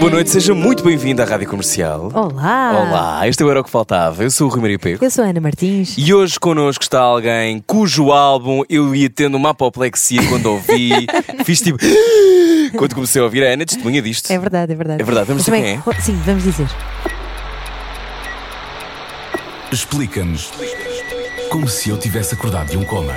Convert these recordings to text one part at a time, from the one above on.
Boa noite, seja muito bem-vindo à Rádio Comercial. Olá! Olá, este é o Era o que Faltava. Eu sou o Rui Maria Pego. Eu sou a Ana Martins. E hoje connosco está alguém cujo álbum eu ia tendo uma apoplexia quando ouvi. Fiz tipo. Quando comecei a ouvir, a Ana testemunha disto. É verdade, é verdade. É verdade, vamos dizer também- Sim, vamos dizer. Explica-nos como se eu tivesse acordado de um coma.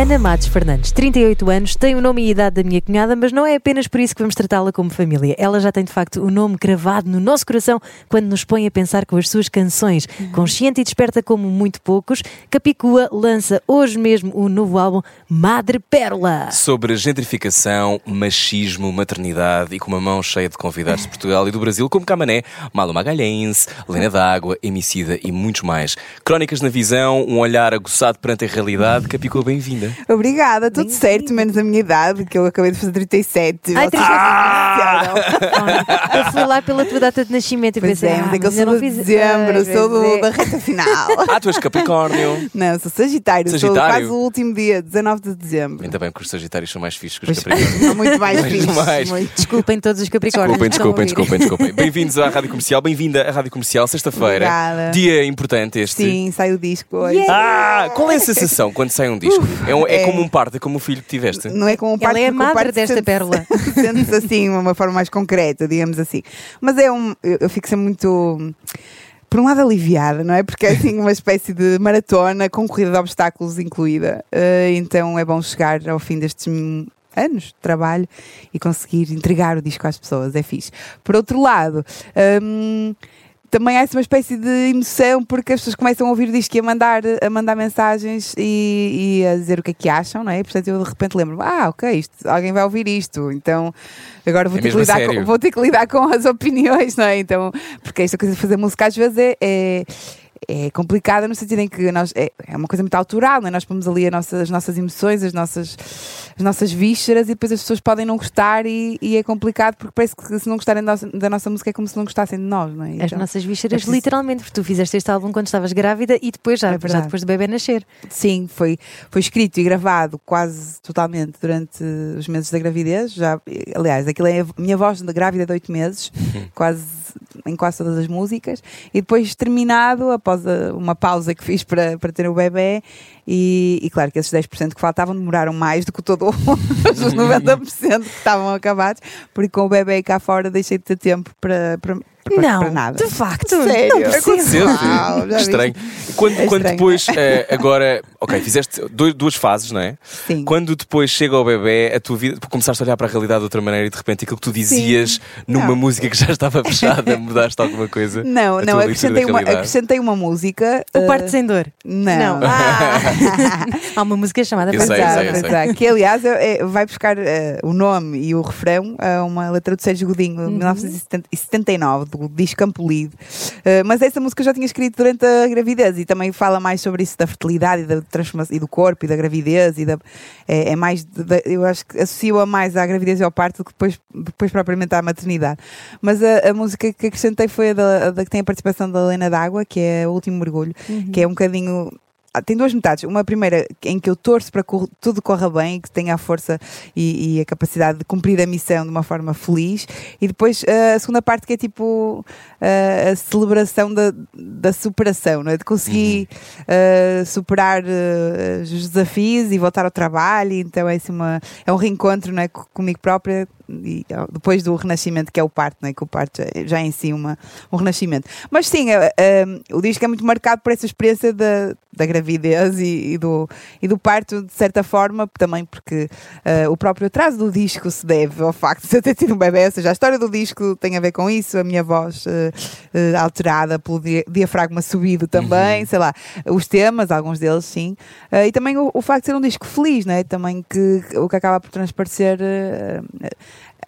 Ana Matos Fernandes, 38 anos, tem o nome e a idade da minha cunhada, mas não é apenas por isso que vamos tratá-la como família. Ela já tem de facto o nome cravado no nosso coração quando nos põe a pensar com as suas canções. Consciente e desperta como muito poucos, Capicua lança hoje mesmo o novo álbum Madre Pérola. Sobre gentrificação, machismo, maternidade e com uma mão cheia de convidados de Portugal e do Brasil, como Camané, Malo Magalhães, Lena D'Água, Emicida e muitos mais. Crónicas na visão, um olhar aguçado perante a realidade. Capicua, bem-vinda. Obrigada, tudo certo, menos a minha idade, que eu acabei de fazer 37. Ai, Vocês Eu fui lá pela tua data de nascimento e pensei, é, ah, mas é eu mas eu sou não de fiz. dezembro, Ah, sou do- da reta final. Ah, tu és Capricórnio. Não, sou Sagitário, sou Sagitário? quase o último dia, 19 de dezembro. Ainda bem que os Sagitários são mais fixos que os Pois, Capricórnios. são muito mais fixos. Desculpem todos os Capricórnios. Desculpem, desculpem, desculpem, desculpem. Bem-vindos à Rádio Comercial, bem-vinda à Rádio Comercial, sexta-feira. Obrigada. Dia importante este. Sim, sai o disco hoje. Ah, qual é a sensação quando sai um disco? é, um- é é- como um parto, é como um filho que tiveste. Não é como um Ela parto, é a o madre parto desta pérola. Sente-se assim, de uma forma mais concreta, digamos assim. Mas é um. Eu, eu fico sempre muito. Por um lado, aliviada, não é? Porque é assim uma espécie de maratona com corrida de obstáculos incluída. Eh, então é bom chegar ao fim destes anos de trabalho e conseguir entregar o disco às pessoas. É fixe. Por outro lado. hum, também há uma espécie de emoção porque as pessoas começam a ouvir o disco e a mandar, a mandar mensagens e, e a dizer o que é que acham, não é? Portanto, eu de repente lembro-me, ah, ok, isto, alguém vai ouvir isto, então agora vou, É ter que lidar com, vou ter que lidar com as opiniões, não é? Então, porque esta coisa de fazer música às vezes é. é é complicada no sentido em que nós, é, é uma coisa muito autoral, não é? nós pomos ali a nossa- as nossas emoções, as nossas, as nossas vísceras e depois as pessoas podem não gostar e, e é complicado porque parece que se não gostarem da nossa, da nossa música é como se não gostassem de nós, não é? As Então- nossas vísceras, é preciso- literalmente, porque tu fizeste este álbum quando estavas grávida e depois já, É já depois do bebê nascer. Sim, foi, foi escrito e gravado quase totalmente durante os meses da gravidez. Já, aliás, aquilo é a minha voz da grávida de oito meses, quase em quase todas as músicas. E depois terminado, após a- uma pausa que fiz para, para ter o bebê, e, e claro que esses 10% que faltavam demoraram mais do que todo o- os 90% que estavam acabados, porque com o bebê cá fora deixei de ter tempo para, para, para, não, para nada. de facto. Sério? Não percebo. Aconteceu. Uau, estranho. Quando, É quando estranho. depois, eh, agora, ok, fizeste dois- duas fases, não é? Sim. Quando depois chega ao bebê, a tua vida, começaste a olhar para a realidade de outra maneira e de repente aquilo que tu dizias numa Não. música que já estava fechada, mudaste alguma coisa? Não, não, acrescentei uma, acrescentei uma música. O eh, parto sem dor. Não. Não. Ah. Há uma música chamada sei, sem Dor. que aliás é- é- vai buscar eh, o nome e o refrão a uma letra do Sérgio Godinho, de 1979, Campo Lido. Eh, mas essa música eu já tinha escrito durante a gravidez e também fala mais sobre isso da fertilidade e da transformação e do corpo e da gravidez e da, é, é mais de- eu acho que associo-a mais à gravidez e ao parto do que depois, depois propriamente à maternidade. Mas a, a música que acrescentei foi a da, a da que tem a participação da Helena D'Água, que é o último mergulho, que é um bocadinho tem duas metades. Uma primeira em que eu torço para que tudo corra bem e que tenha a força e, e a capacidade de cumprir a missão de uma forma feliz. E depois ah, a segunda parte que é tipo ah, a celebração da, da superação, não é? de conseguir ah, superar ah, os desafios e voltar ao trabalho. Então é, assim uma, é um reencontro não é? co- comigo própria. E, depois do renascimento, que é o parto, não é? que o parto é já é em si uma, um renascimento. Mas sim, ah, ah, o disco é muito marcado por essa experiência da, da gravidez e, e do, e do parto, de certa forma, também porque ah, o próprio atraso do disco se deve ao facto de eu ter tido um bebê, ou seja, a história do disco tem a ver com isso, a minha voz ah, ah, alterada pelo dia- diafragma subido também, sei lá, os temas, alguns deles sim, Ah, e também o, o facto de ser um disco feliz, não é? Também que o que acaba por transparecer.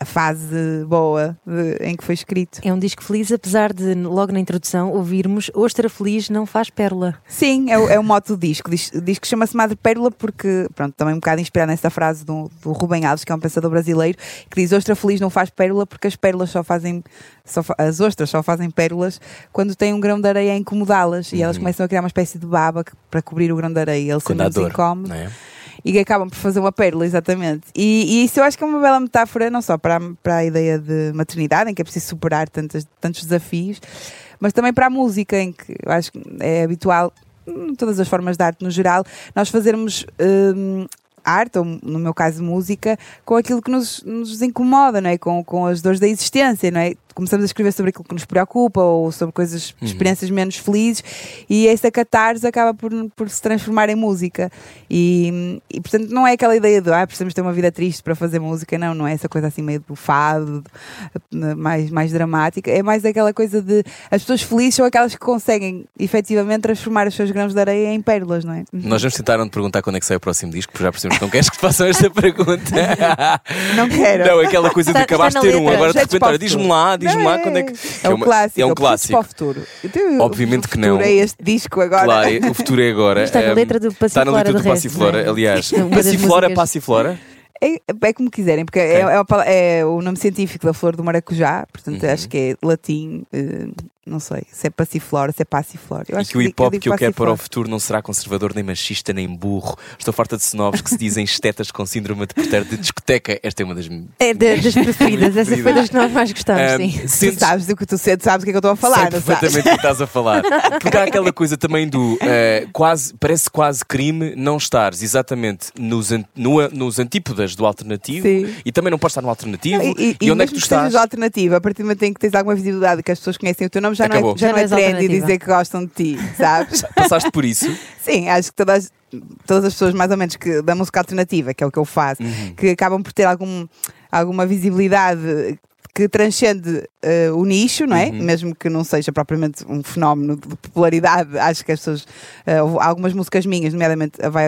A fase boa de- em que foi escrito. É um disco feliz, apesar de logo na introdução ouvirmos Ostra Feliz não faz pérola. Sim, é o, é o moto do disco. Diz- O disco chama-se Madre Pérola porque, pronto, também um bocado inspirado nessa frase do, do Rubem Alves, que é um pensador brasileiro, que diz: Ostra feliz não faz pérola porque as pérolas só fazem. Só fa- as ostras só fazem pérolas quando tem um grão de areia a incomodá-las e elas começam a criar uma espécie de baba que- para cobrir o grão de areia. Ele sendo dor. incómodo Não é? E que acabam por fazer uma pérola, exatamente. E, e isso eu acho que é uma bela metáfora, não só para a, para a ideia de maternidade, em que é preciso superar tantos, tantos desafios, mas também para a música, em que eu acho que é habitual, em todas as formas de arte no geral, nós fazermos. hum, arte, ou no meu caso música, com aquilo que nos, nos incomoda, não é? com, com as dores da existência, não é? Começamos a escrever sobre aquilo que nos preocupa ou sobre coisas, experiências menos felizes e essa catarse acaba por, por se transformar em música. E, e portanto não é aquela ideia de ah, precisamos ter uma vida triste para fazer música, não, não é essa coisa assim meio do fado, de- mais, mais dramática, é mais aquela coisa de as pessoas felizes são aquelas que conseguem efetivamente transformar os seus grãos de areia em pérolas, não é? Nós vamos tentar não te perguntar quando é que sai o próximo disco, porque já percebemos que não queres que te façam esta pergunta. Não quero. Não, aquela coisa de acabaste de ter um, agora de repente, olha, diz-me lá, lá quando é que. É um uma- clássico. É um preciso clássico. Para o futuro. Então, Obviamente o que não. futuro É este disco agora. Claro, é- o futuro é agora. Está na letra do Está na Passiflora, letra do Passiflora, é? aliás. Passiflora, músicas- Passiflora? É, é como quiserem, porque é, é, é o nome científico da flor do maracujá, portanto Uhum. acho que é latim, eh, não sei, se é passiflora, se é passiflora. Eu E acho que o hip hop digo que eu quero para o futuro não será conservador, nem machista, nem burro. Estou farta de snobs que se dizem estetas com síndrome de porteiro de discoteca. Esta é uma das. É da- das preferidas, essa foi das que nós mais gostamos, Ahm, sim. Tu sentes- sabes do que tu sentes, sabes o que é que eu estou a falar, Sei perfeitamente o que estás a falar. Porque há aquela coisa também do eh, quase, parece quase crime não estares exatamente nos, an- no- nos antípodas do alternativo Sim. e também não podes estar no alternativo. Não, E, onde é que tu estás? alternativa, a partir do momento em que tens alguma visibilidade e que as pessoas conhecem o teu nome, já não Acabou. é, já Já não é não trendy dizer que gostam de ti, sabes? Passaste por isso? Sim, acho que todas, todas as pessoas, mais ou menos, que, da música alternativa, que é o que eu faço, Uhum. que acabam por ter algum, alguma visibilidade que transcende eh, o nicho, não é? Uhum. Mesmo que não seja propriamente um fenómeno de popularidade, acho que as pessoas. houve algumas músicas minhas, nomeadamente a Vai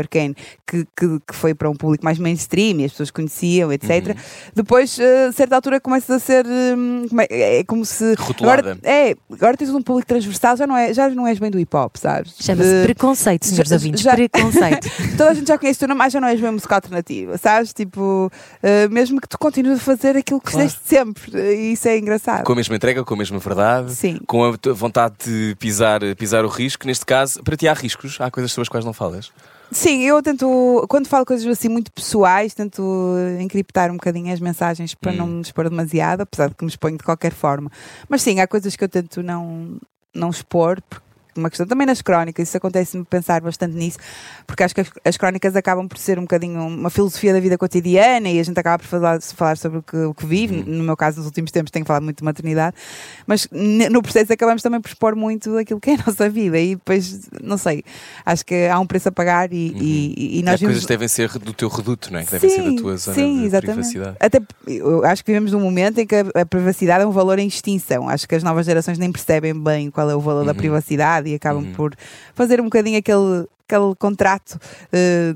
que, que, que foi para um público mais mainstream e as pessoas conheciam, etc. Uhum. Depois, eh, a certa altura, começa a ser. hum, como é, é como se. Rotulada. Agora, é, agora tens um público transversal, já não, é, já não és bem do hip hop, sabes? Chama-se preconceito, senhores já- ouvintes. já- Preconceito. Toda a gente já conhece o teu nome, mas já não és bem música alternativa, sabes? Tipo, uh, mesmo que tu continues a fazer aquilo que Claro. fizeste sempre, uh, isso é engraçado. Com a mesma entrega, com a mesma verdade, Sim. com a vontade de pisar, pisar o risco. Neste caso, para ti há riscos, há coisas sobre as quais não falas. Sim, eu tento, quando falo coisas assim muito pessoais, tento encriptar um bocadinho as mensagens para Hum. não me expor demasiado, apesar de que me exponho de qualquer forma. Mas sim, há coisas que eu tento não, não expor, porque uma questão também nas crónicas, isso acontece-me pensar bastante nisso, porque acho que as, as crónicas acabam por ser um bocadinho uma filosofia da vida cotidiana e a gente acaba por falar, falar sobre o que, o que vive. Uhum. No meu caso, nos últimos tempos, tenho falado muito de maternidade, mas no processo acabamos também por expor muito aquilo que é a nossa vida e depois, não sei, acho que há um preço a pagar e, e, e Há nós coisas vimos- que devem ser do teu reduto, não é? Que devem ser da tua zona sim, de exatamente. privacidade. Até eu acho que vivemos num momento em que a, a privacidade é um valor em extinção. Acho que as novas gerações nem percebem bem qual é o valor da Uhum. E acabam Uhum. por fazer um bocadinho aquele, aquele contrato eh,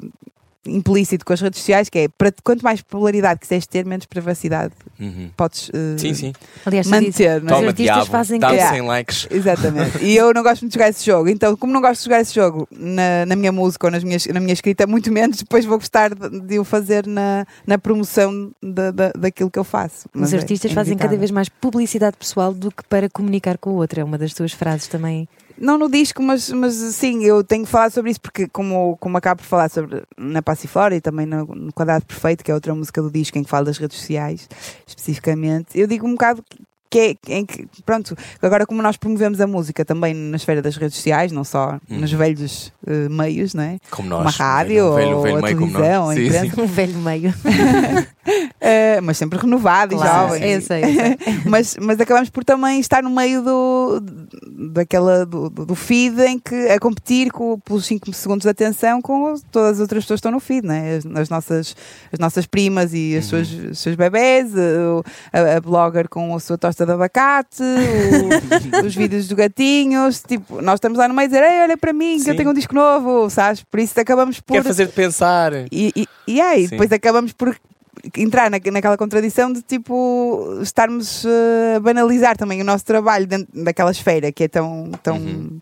implícito com as redes sociais, que é para quanto mais popularidade quiseres ter, menos privacidade Uhum. podes eh, Sim, sim. Aliás, manter. é? Os artistas diabo, fazem que- 100 likes. Exatamente. E eu não gosto muito de jogar esse jogo. Então, como não gosto de jogar esse jogo na, na minha música ou nas minhas, na minha escrita, muito menos depois vou gostar de, de o fazer na, na promoção da, da, daquilo que eu faço. Os Mas é artistas fazem cada vez mais publicidade pessoal do que para comunicar com o outro. É uma das tuas frases também. Não no disco, mas, mas sim, eu tenho que falar sobre isso porque, como, como acabo por falar sobre na Passiflora e também no, no Quadrado Perfeito, que é outra música do disco em que falo das redes sociais, especificamente, eu digo um bocado que é em que, pronto, agora como nós promovemos a música também na esfera das redes sociais, não só Uhum. nos velhos eh, meios, não é? Como nós. Uma rádio um velho, ou velho a meio como televisão, Sim, sim. Um velho meio. Eh, mas sempre renovado e jovem. eu sei, eu sei. mas, mas acabamos por também estar no meio do, daquela, do, do do feed em que a competir com, pelos 5 segundos de atenção com todas as outras pessoas que estão no feed, né? as, as, nossas, as nossas primas e as suas, os seus bebés, o- a, a blogger com a sua tosta de abacate, o- os vídeos do gatinhos. Tipo, nós estamos lá no meio a dizer: Ei, olha para mim, que Sim. eu tenho um disco novo, sabes? Por isso acabamos por. Quer fazer-te pensar. E, e, e aí, Sim. depois acabamos por entrar na, naquela contradição de tipo estarmos uh, a banalizar também o nosso trabalho dentro daquela esfera que é tão. tão Uhum.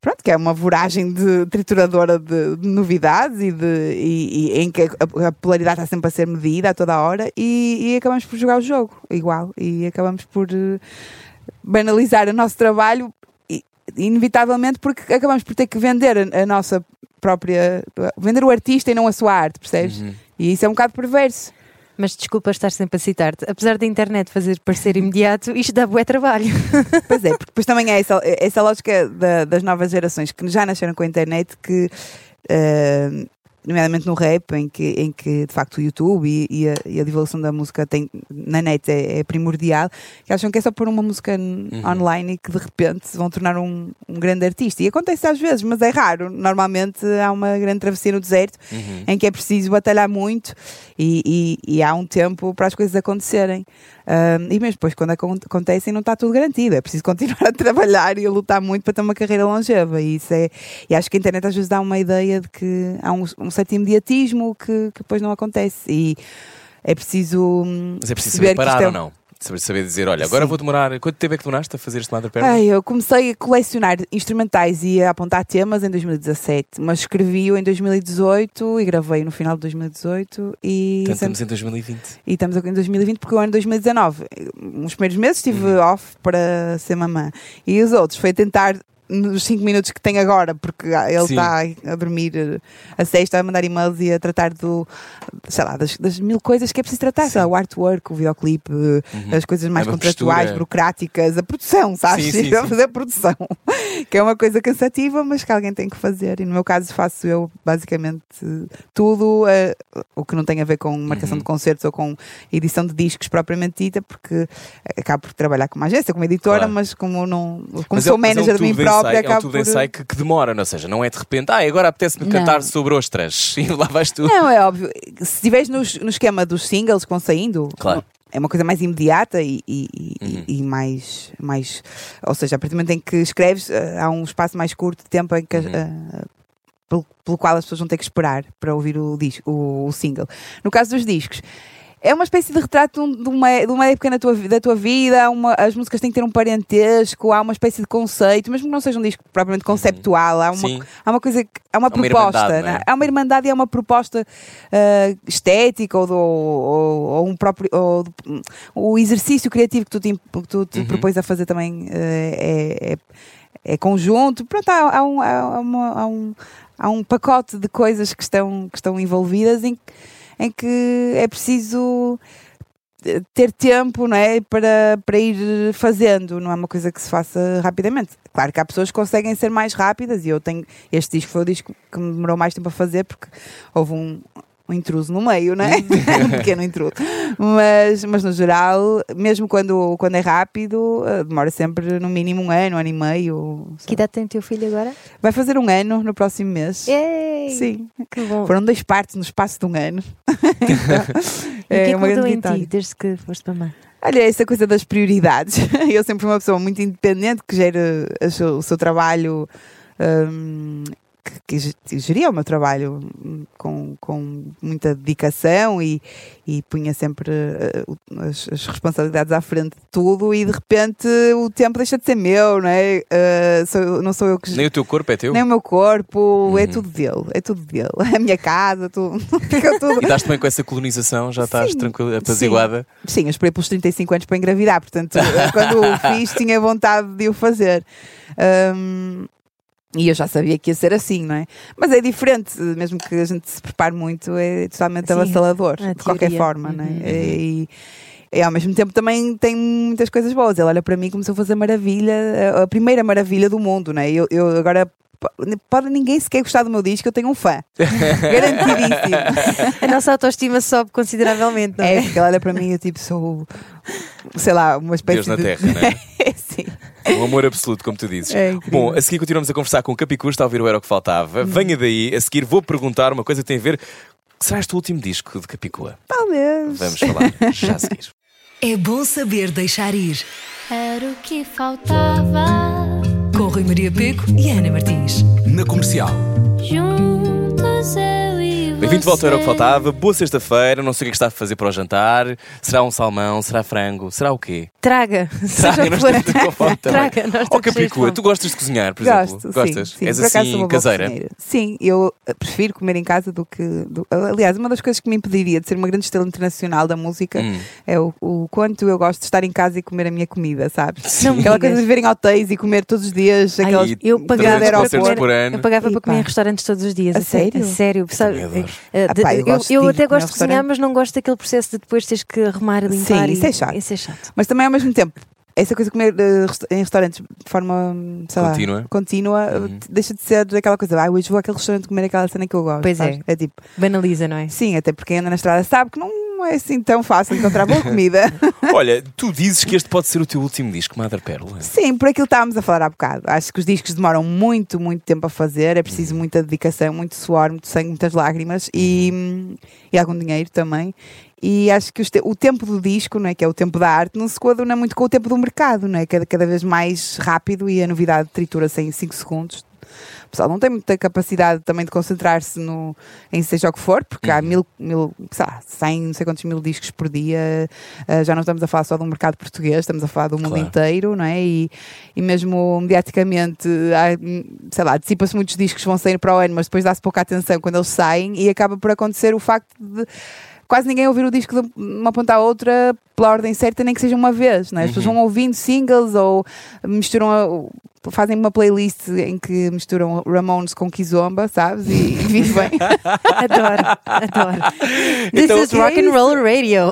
Pronto, que é uma voragem de trituradora de, de novidades e, de, e, e em que a, a polaridade está sempre a ser medida a toda a hora e, e acabamos por jogar o jogo igual e acabamos por eh, banalizar o nosso trabalho inevitavelmente porque acabamos por ter que vender a, a nossa própria vender o artista e não a sua arte, percebes? Uhum. E isso é um bocado perverso. Mas desculpa estar sempre a citar-te. Apesar da internet fazer parecer imediato, isto dá bué trabalho. Pois é, porque depois também é essa, essa lógica da- das novas gerações que já nasceram com a internet que. eh, nomeadamente no rap, em que, em que de facto o YouTube e, e a, e a divulgação da música tem, na net é, é primordial, que acham que é só pôr uma música n- online e que de repente se vão tornar um, um grande artista. E acontece às vezes, mas é raro. Normalmente há uma grande travessia no deserto Uhum. em que é preciso batalhar muito e, e- e há um tempo para as coisas acontecerem. Um, e mesmo depois, quando acon- acontecem, não está tudo garantido. É preciso continuar a trabalhar e a lutar muito para ter uma carreira longeva. E, isso é, e acho que a internet às vezes dá uma ideia de que há um, um certo imediatismo que, que depois não acontece. E é preciso. hum, Mas é preciso saber parar é- ou não? Saber, saber dizer, olha, agora Sim. vou demorar. Quanto tempo é que demoraste a fazer este Mother Perna? Ai, eu comecei a colecionar instrumentais e a apontar temas em 2017, mas escrevi-o em 2018 e gravei no final de 2018 e, sempre- estamos em 2020. e estamos em 2020 porque o ano de 2019, uns primeiros meses estive Uhum. off para ser mamã e os outros foi tentar nos 5 minutos que tem agora, porque ele Sim. está a dormir a sexta, a mandar e-mails e a tratar do, sei lá, das, das mil coisas que é preciso tratar, sei lá, o artwork, o videoclipe, eh, as coisas mais É uma contratuais, postura. burocráticas, a produção, sabes? Sim, sim, a sim. fazer a produção, que é uma coisa cansativa, mas que alguém tem que fazer. E no meu caso faço eu basicamente tudo eh, o que não tem a ver com marcação Uhum. de concertos ou com edição de discos propriamente dita, porque acabo por trabalhar com uma agência, como editora, Claro. mas como não como Mas sou é- é manager de mim tubo própria, ensaio, É um tubo por. ensaio que, que demora, ou seja, não é de repente, ah, agora apetece-me Não. cantar sobre ostras e lá vais tu. Não, é óbvio. Se estiveres no, no esquema dos singles que vão saindo, Claro. é uma coisa mais imediata e, e- Uhum. e mais, mais. Ou seja, a partir do momento em que escreves, eh, há um espaço mais curto de tempo em que. Uhum. eh, pelo, pelo qual as pessoas vão ter que esperar para ouvir o, disco, o, o single. No caso dos discos, é uma espécie de retrato de uma, de uma época tua, da tua vida. Uma, as músicas têm que ter um parentesco, há uma espécie de conceito, mesmo que não seja um disco propriamente conceptual, há uma, Sim. há uma coisa, que- há uma Há uma proposta, irmandade, não é? né? há uma irmandade e há uma proposta ah, estética ou, do- ou- ou um próprio ou o exercício criativo que tu te, que tu te Uhum. propões a fazer também eh, é, é, é conjunto. Pronto, há, há um, há, uma- há um, há um pacote de coisas que estão, que estão envolvidas em, em que é preciso eh, ter tempo não é? para, para ir fazendo, não é uma coisa que se faça rapidamente. Claro que há pessoas que conseguem ser mais rápidas e eu tenho. Este disco foi o disco que me demorou mais tempo a fazer porque houve um, um intruso no meio, não é? um pequeno intruso. Mas, mas no geral, mesmo quando, quando é rápido, eh, demora sempre no mínimo um ano, um ano e meio. sei Que idade tem o teu filho agora? Vai fazer um ano no próximo mês. Ei! Sim. Que bom. Foram dois partes no espaço de um ano. E o que é que uma mudou em vitória. ti desde que foste mamãe? Olha, essa coisa das prioridades. Eu sempre fui uma pessoa muito independente que gera o seu trabalho. hum, que, que geria o meu trabalho hum, com, com muita dedicação e, e punha sempre o- as, as responsabilidades à frente de tudo e de repente o tempo deixa de ser meu, não é? Eh, sou- não sou eu que Nem o teu corpo é teu. nem o meu corpo, é Uhum. tudo dele, é tudo dele. A minha casa, tudo, tudo. E estás também com essa colonização, já estás Sim. tranquila, apaziguada. Sim, eu esperei pelos 35 anos para engravidar, portanto, quando o fiz, tinha vontade de o fazer. Hum, e eu já sabia que ia ser assim, não é? Mas é diferente, mesmo que a gente se prepare muito, é totalmente Sim, avassalador, de qualquer forma, não Uhum. é? E, e ao mesmo tempo também tem muitas coisas boas. Ele olha para mim como se eu fosse a maravilha, a primeira maravilha do mundo, não é? Eu, eu agora. Pode ninguém sequer gostar do meu disco, eu tenho um fã. Garantidíssimo. A nossa autoestima sobe consideravelmente, não é? É, porque ela olha para mim e eu tipo sou, sei lá, uma espécie Deus na de... terra, não é? Sim. Um amor absoluto, como tu dizes. É. Bom, a seguir continuamos a conversar com o Capicua, está a ouvir o Era o que Faltava. Venha daí, a seguir vou perguntar uma coisa que tem a ver. Será este o último disco de Capicua? Talvez. Vamos falar já a seguir. É bom saber deixar ir. Era o que faltava. Com Rui Maria Peco e Ana Martins. Na comercial. Juntos. 20 volta era o que faltava. Boa sexta-feira. Não sei o que é que está a fazer para o jantar. Será um salmão? Será frango? Será o quê? Traga. Traga, nós estamos com fome também. Traga, nós Capicua, fome. tu gostas de cozinhar, por Gosto, exemplo? Gostas? sim, sim. És Por acaso sou assim caseira? cozinheira. Sim, eu eh, prefiro comer em casa do que. do- Aliás, uma das coisas que me impediria de ser uma grande estrela internacional da música Hum. é o, o quanto eu gosto de estar em casa e comer a minha comida, sabes? Não me Aquela coisa de viver em hotéis e comer todos os dias. Ai, Aquelas... Eu 300 pagava para comer, eu pagava para comer em restaurantes todos os dias. A A sério? sério? A sério. Sabe, Ah, de- pá, eu eu, eu até gosto de cozinhar, mas não gosto daquele processo de depois teres que arrumar, limpar. Sim, e- isso é chato. Isso é chato. Mas também ao mesmo tempo, essa coisa de comer eh, em restaurantes de forma sei lá, Contínua. contínua, eh, Uhum. deixa de ser aquela coisa, ah, hoje vou àquele restaurante comer aquela cena que eu gosto. Pois sabes? é. É tipo, Banaliza, não é? sim, até porque quem anda na estrada sabe que não é assim tão fácil encontrar boa comida. Olha, tu dizes que este pode ser o teu último disco, Mother Pérola. Sim, por aquilo que estávamos a falar há bocado. Acho que os discos demoram muito, muito tempo a fazer. É preciso muita dedicação, muito suor, muito sangue, muitas lágrimas e, e algum dinheiro também. E acho que o tempo do disco, não é, que é o tempo da arte, não se coaduna muito com o tempo do mercado, não é? Cada, cada vez mais rápido e a novidade tritura-se em 5 segundos. O pessoal não tem muita capacidade também de concentrar-se no, em seja o que for, porque há mil, mil lá, 100, não sei quantos mil discos por dia. Uh, já não estamos a falar só do mercado português, estamos a falar do mundo Claro. inteiro, não é? E, e mesmo mediaticamente, há, sei lá, antecipa-se muitos discos que vão sair para o ano, mas depois dá-se pouca atenção quando eles saem e acaba por acontecer o facto de quase ninguém ouvir o disco de uma ponta à outra pela ordem certa, nem que seja uma vez, não é? As pessoas vão ouvindo singles ou misturam, a- fazem uma playlist em que misturam Ramones com Kizomba, sabes? E, e vivem. Adoro, adoro. This Então, is rock and roll radio.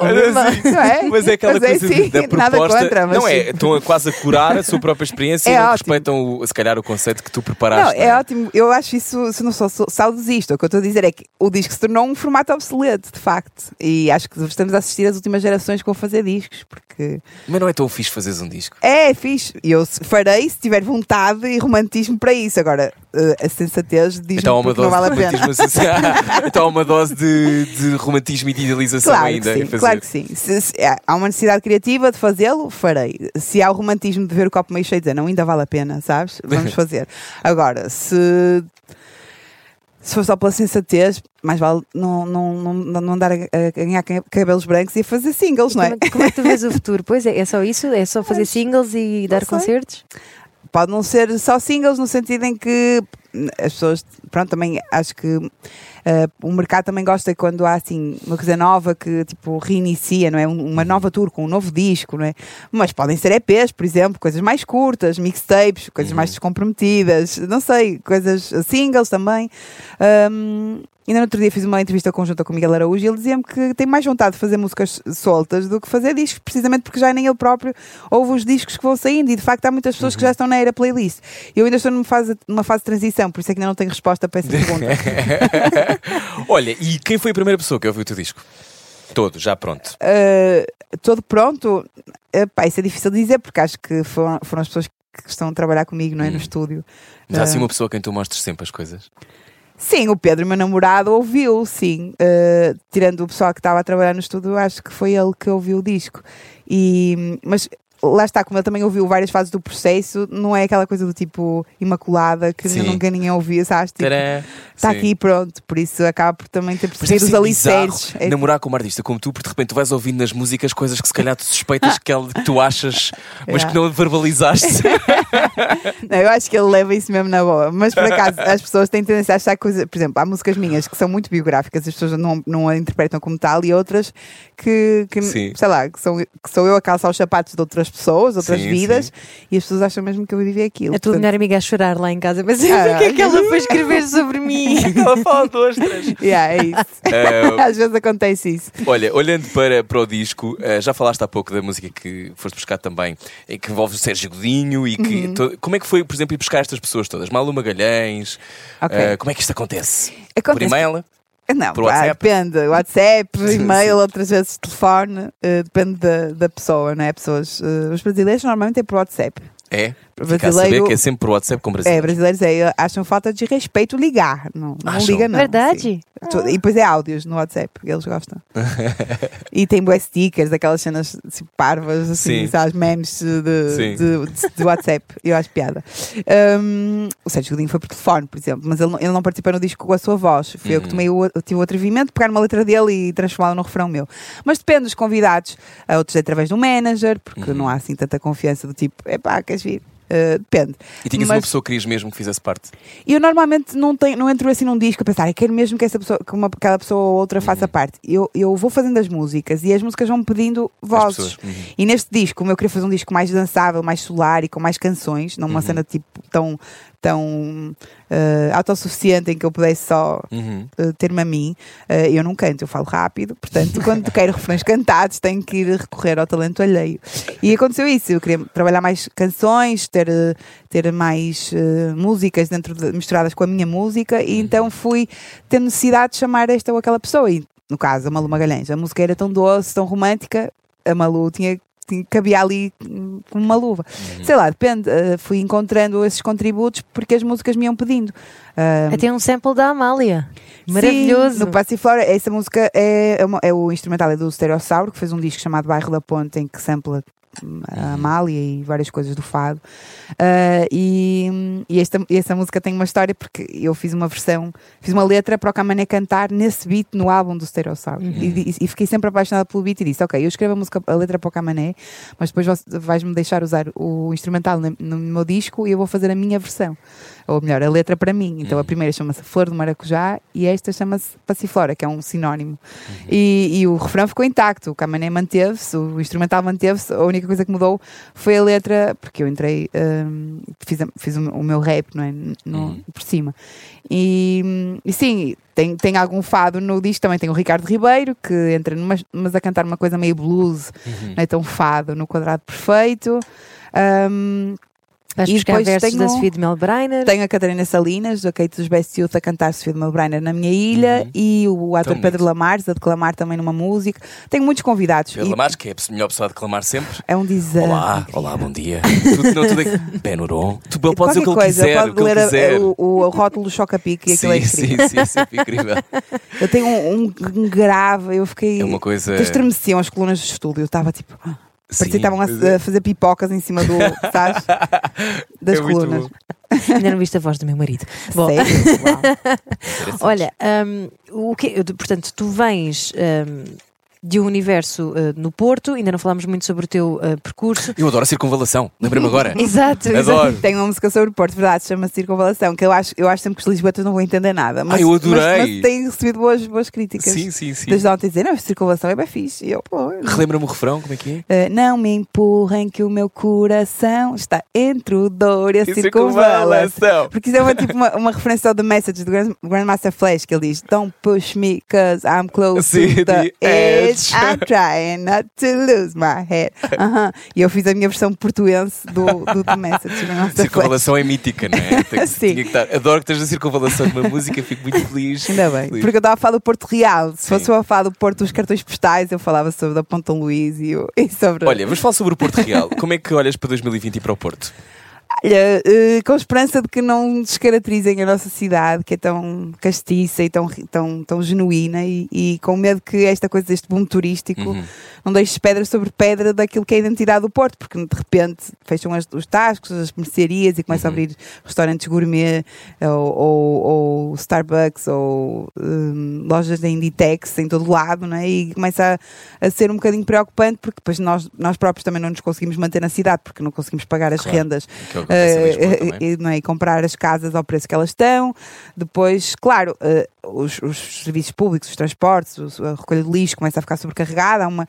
Não é? Mas é aquela Mas é coisa sim, da nada proposta. contra, mas não é, estão a quase a curar a sua própria experiência É e não ótimo. respeitam, se calhar, o conceito que tu Não, preparaste. é ótimo. Eu acho isso, se não sou sou saudosista, o que eu estou a dizer é que o disco se tornou um formato obsoleto, de facto. E acho que estamos a assistir às últimas gerações que vão fazer discos, porque Mas não é tão fixe fazeres um disco. é fixe. E eu farei se tiver vontade e romantismo para isso. Agora, eh, a sensatez diz Então uma que não dose vale a pena. romantismo. então há uma dose de, de romantismo e de idealização Claro ainda que sim, fazer. claro que sim. Se, se há uma necessidade criativa de fazê-lo, farei. Se há o romantismo de ver o copo meio cheio e dizer não, ainda vale a pena, sabes? Vamos fazer. Agora, se, se for só pela sensatez, mais vale não, não, não, não andar a, a ganhar ca- cabelos brancos e a fazer singles, não é? Como, é- como é que tu vês o futuro? Pois é, é só isso? É só fazer singles e dar sei. concertos? Pode não ser só singles no sentido em que as pessoas, pronto, também acho que eh, o mercado também gosta quando há assim uma coisa nova que tipo reinicia, não é? Um- Uma nova tour com um novo disco, não é? Mas podem ser EPs, por exemplo, coisas mais curtas, mixtapes, coisas mais descomprometidas, não sei, coisas singles também. Ahm, Ainda no outro dia fiz uma entrevista conjunta com o Miguel Araújo e ele dizia-me que tem mais vontade de fazer músicas soltas do que fazer discos, precisamente porque já nem ele próprio ouve os discos que vão saindo e de facto há muitas pessoas que já estão na era playlist. Eu ainda estou numa fase, numa fase de transição, por isso é que ainda não tenho resposta para essa pergunta. Olha, e quem foi a primeira pessoa que ouviu o teu disco? Todo, já pronto. Uh, todo pronto, uh, pá, isso é difícil de dizer porque acho que foram, foram as pessoas que estão a trabalhar comigo, não é? Hum. No estúdio. Já assim Uh, uma pessoa a quem tu mostres sempre as coisas. Sim, o Pedro, meu namorado, ouviu, sim. Uh, tirando o pessoal que estava a trabalhar no estúdio, acho que foi ele que ouviu o disco. E, mas lá está, como ele também ouviu várias fases do processo, não é aquela coisa do tipo imaculada que Sim. nunca ninguém ouvia, sabes? Tipo, está aqui, pronto. Por isso acaba por também ter percebido os alicerces. É- namorar com uma artista como tu, porque de repente tu vais ouvindo nas músicas coisas que se calhar tu suspeitas que, ela- que tu achas, mas que não verbalizaste. Não, eu acho que ele leva isso mesmo na boa. Mas por acaso, as pessoas têm tendência a achar coisas. Por exemplo, há músicas minhas que são muito biográficas, as pessoas não, não a interpretam como tal, e outras que, que Sim. sei lá, que, são, que sou eu a calçar os sapatos de outras pessoas, outras Sim, vidas, sim. e as pessoas acham mesmo que eu vivi aquilo. A tua Portanto, melhor amiga a chorar lá em casa, mas Ah. porque é que ela foi escrever sobre mim? Ela fala de ostras. yeah, é isso. Ah, Às vezes acontece isso. Olha, olhando para, para o disco, eh, já falaste há pouco da música que foste buscar também, em que envolve o Sérgio Godinho e que. Uhum. to- como é que foi, por exemplo, ir buscar estas pessoas todas? Malu Magalhães, Ok. eh, como é que isto acontece? Por Acontece- e-mail? Não, Por WhatsApp? depende. WhatsApp, e-mail, outras vezes telefone, eh, depende da, da pessoa, não é? Pessoas, eh, os brasileiros normalmente é por WhatsApp. É? Fica a saber brasileiro. que é sempre por WhatsApp com É, brasileiros. brasileiros é, acham falta de respeito ligar. Não, não Acham? liga, não. Verdade? sim. Tu- E depois é áudios no WhatsApp, que eles gostam. e tem bué stickers, aquelas cenas assim, parvas, assim, Sim. sabe, memes de, Sim. de, de- de WhatsApp. Eu acho piada. Um, o Sérgio Godinho foi por telefone, por exemplo, mas ele, não- ele não participou no disco com a sua voz. Fui eu que Uhum. tomei o, eu tive o atrevimento de pegar uma letra dele e transformá-la num refrão meu. Mas depende dos convidados. A outros é através do manager, porque Uhum. não há assim tanta confiança do tipo, epá, queres vir? Uh, depende. E tinhas uma Mas- pessoa que querias mesmo que fizesse parte. eu normalmente não, tenho, não entro assim num disco a pensar, "Ai, quero mesmo que, essa pessoa, que uma, aquela pessoa ou outra faça Uhum. parte. Eu, eu vou fazendo as músicas e as músicas vão-me pedindo vozes. Uhum. E neste disco, como eu queria fazer um disco mais dançável, mais solar e com mais canções, não uma Uhum. cena tipo tão, tão eh, autossuficiente em que eu pudesse só Uhum. eh, ter-me a mim, eh, eu não canto, eu falo rápido, portanto, quando quero refrões cantados, tenho que ir recorrer ao talento alheio. E aconteceu isso, eu queria trabalhar mais canções, ter, ter mais músicas dentro de- misturadas com a minha música, e então fui ter necessidade de chamar esta ou aquela pessoa. E no caso, a Malu Magalhães, a música era tão doce, tão romântica, a Malu tinha. Cabia ali hum, como uma luva. Sei lá, depende. eh, fui encontrando esses contributos porque as músicas me iam pedindo. Ah, Até um sample da Amália. Maravilhoso. Sim, no Passiflora, essa música é, é, uma- é o instrumental é do Stereossauro, que fez um disco chamado Bairro da Ponte, em que sampla hum, a Amália e várias coisas do fado. Ah, e e esta, e essa música tem uma história porque eu fiz uma versão, fiz uma letra para o Camané cantar nesse beat no álbum do Stereossauro. E, e- e fiquei sempre apaixonada pelo beat e disse: Ok, eu escrevo a, música, a letra para o Camané, mas depois vais-me deixar usar o instrumental no, no meu disco e eu vou fazer a minha versão. Ou melhor, a letra para mim. Então a primeira chama-se Flor do Maracujá e esta chama-se Passiflora, que é um sinónimo. E, e o refrão ficou intacto, o Camané manteve-se, o instrumental manteve-se, a única coisa que mudou foi a letra, porque eu entrei, hum, fiz, fiz o, meu- o meu rap não é? No- Uhum. por cima. E, e sim, tem, tem algum fado no disco, também tem o Ricardo Ribeiro, que entra numa, mas a cantar uma coisa meio blues, Uhum. não é tão fado, no quadrado perfeito. Hum, Vais E buscar depois versos tenho- da Sofia de Melbreiner. tenho a Catarina Salinas, da Kate dos Best Youth, a cantar Sofia de Melbreiner na minha ilha Uhum. e o ator Pedro. Lamares a declamar também numa música. Tenho muitos convidados. Pedro e Lamares, que é a melhor pessoa a declamar sempre. é um desastre. Olá, olá, bom dia. tudo, não, tudo é... Nuron. Tu pode Qualquer dizer o que ele coisa, quiser. pode o ler quiser. o, o rótulo do Choca-Pique e aquilo é Sim, incrível. sim, sim, sempre incrível. Eu tenho um, um- um grave, eu fiquei. É uma coisa. Estremeciam as colunas do estúdio, eu estava tipo. ah, Parecia que estavam a, é. a fazer pipocas em cima do. sabes? Das É colunas. Ainda não viste a voz do meu marido. Bom, Sério? Olha, hum, o que, portanto, tu vens hum, de um universo uh, no Porto, ainda não falámos muito sobre o teu uh, percurso. Eu adoro a circunvalação. Lembra-me agora. Exato, Adoro. Tenho uma música sobre o Porto, verdade, chama-se Circunvalação, que eu acho, eu acho sempre que os lisboetas não vão entender nada. Mas, Ah, eu adorei. Mas, mas tem recebido boas, boas críticas. Sim, sim, sim. Desde ontem dizer, não, circunvalação é bem fixe. E eu, pô, Relembra-me o refrão, como é que é? Uh, não me empurrem que o meu coração está entre o dor e a E circunvalação. Porque isso é uma, tipo, uma, uma referência ao The Message do Grand, Grandmaster Flash, que ele diz Don't push me cause I'm close Sim, to the the edge. Edge." I'm trying not to lose my head. Aham. E eu fiz a minha versão portuense do, do The Message. Circunvalação é mítica, não é? Tem Sim. que estar. Adoro que esteja a circunvalação de uma música, fico muito feliz. Ainda bem, Feliz. porque eu estava a falar do Porto Real. Se Sim. fosse eu a falar do Porto dos cartões postais, eu falava sobre da Ponta Luís e, e sobre. Olha, vamos falar sobre o Porto Real. Como é que olhas para 2020 e para o Porto? Olha, eh, com esperança de que não descaracterizem a nossa cidade, que é tão castiça e tão, tão, tão genuína, e, e com medo que esta coisa deste boom turístico Uhum. Não deixe pedra sobre pedra daquilo que é a identidade do Porto, porque de repente fecham as- os tascos, as mercearias e começam Uhum. a abrir restaurantes gourmet ou, ou- ou Starbucks ou hum, lojas da Inditex em todo lado, não é? E começa a, a ser um bocadinho preocupante porque depois nós, nós próprios também não nos conseguimos manter na cidade porque não conseguimos pagar as Claro. rendas é eh, também. e, não é? E comprar as casas ao preço que elas estão. Depois, claro, eh, os, os serviços públicos, os transportes, a recolha de lixo começa a ficar sobrecarregada. Há, uma,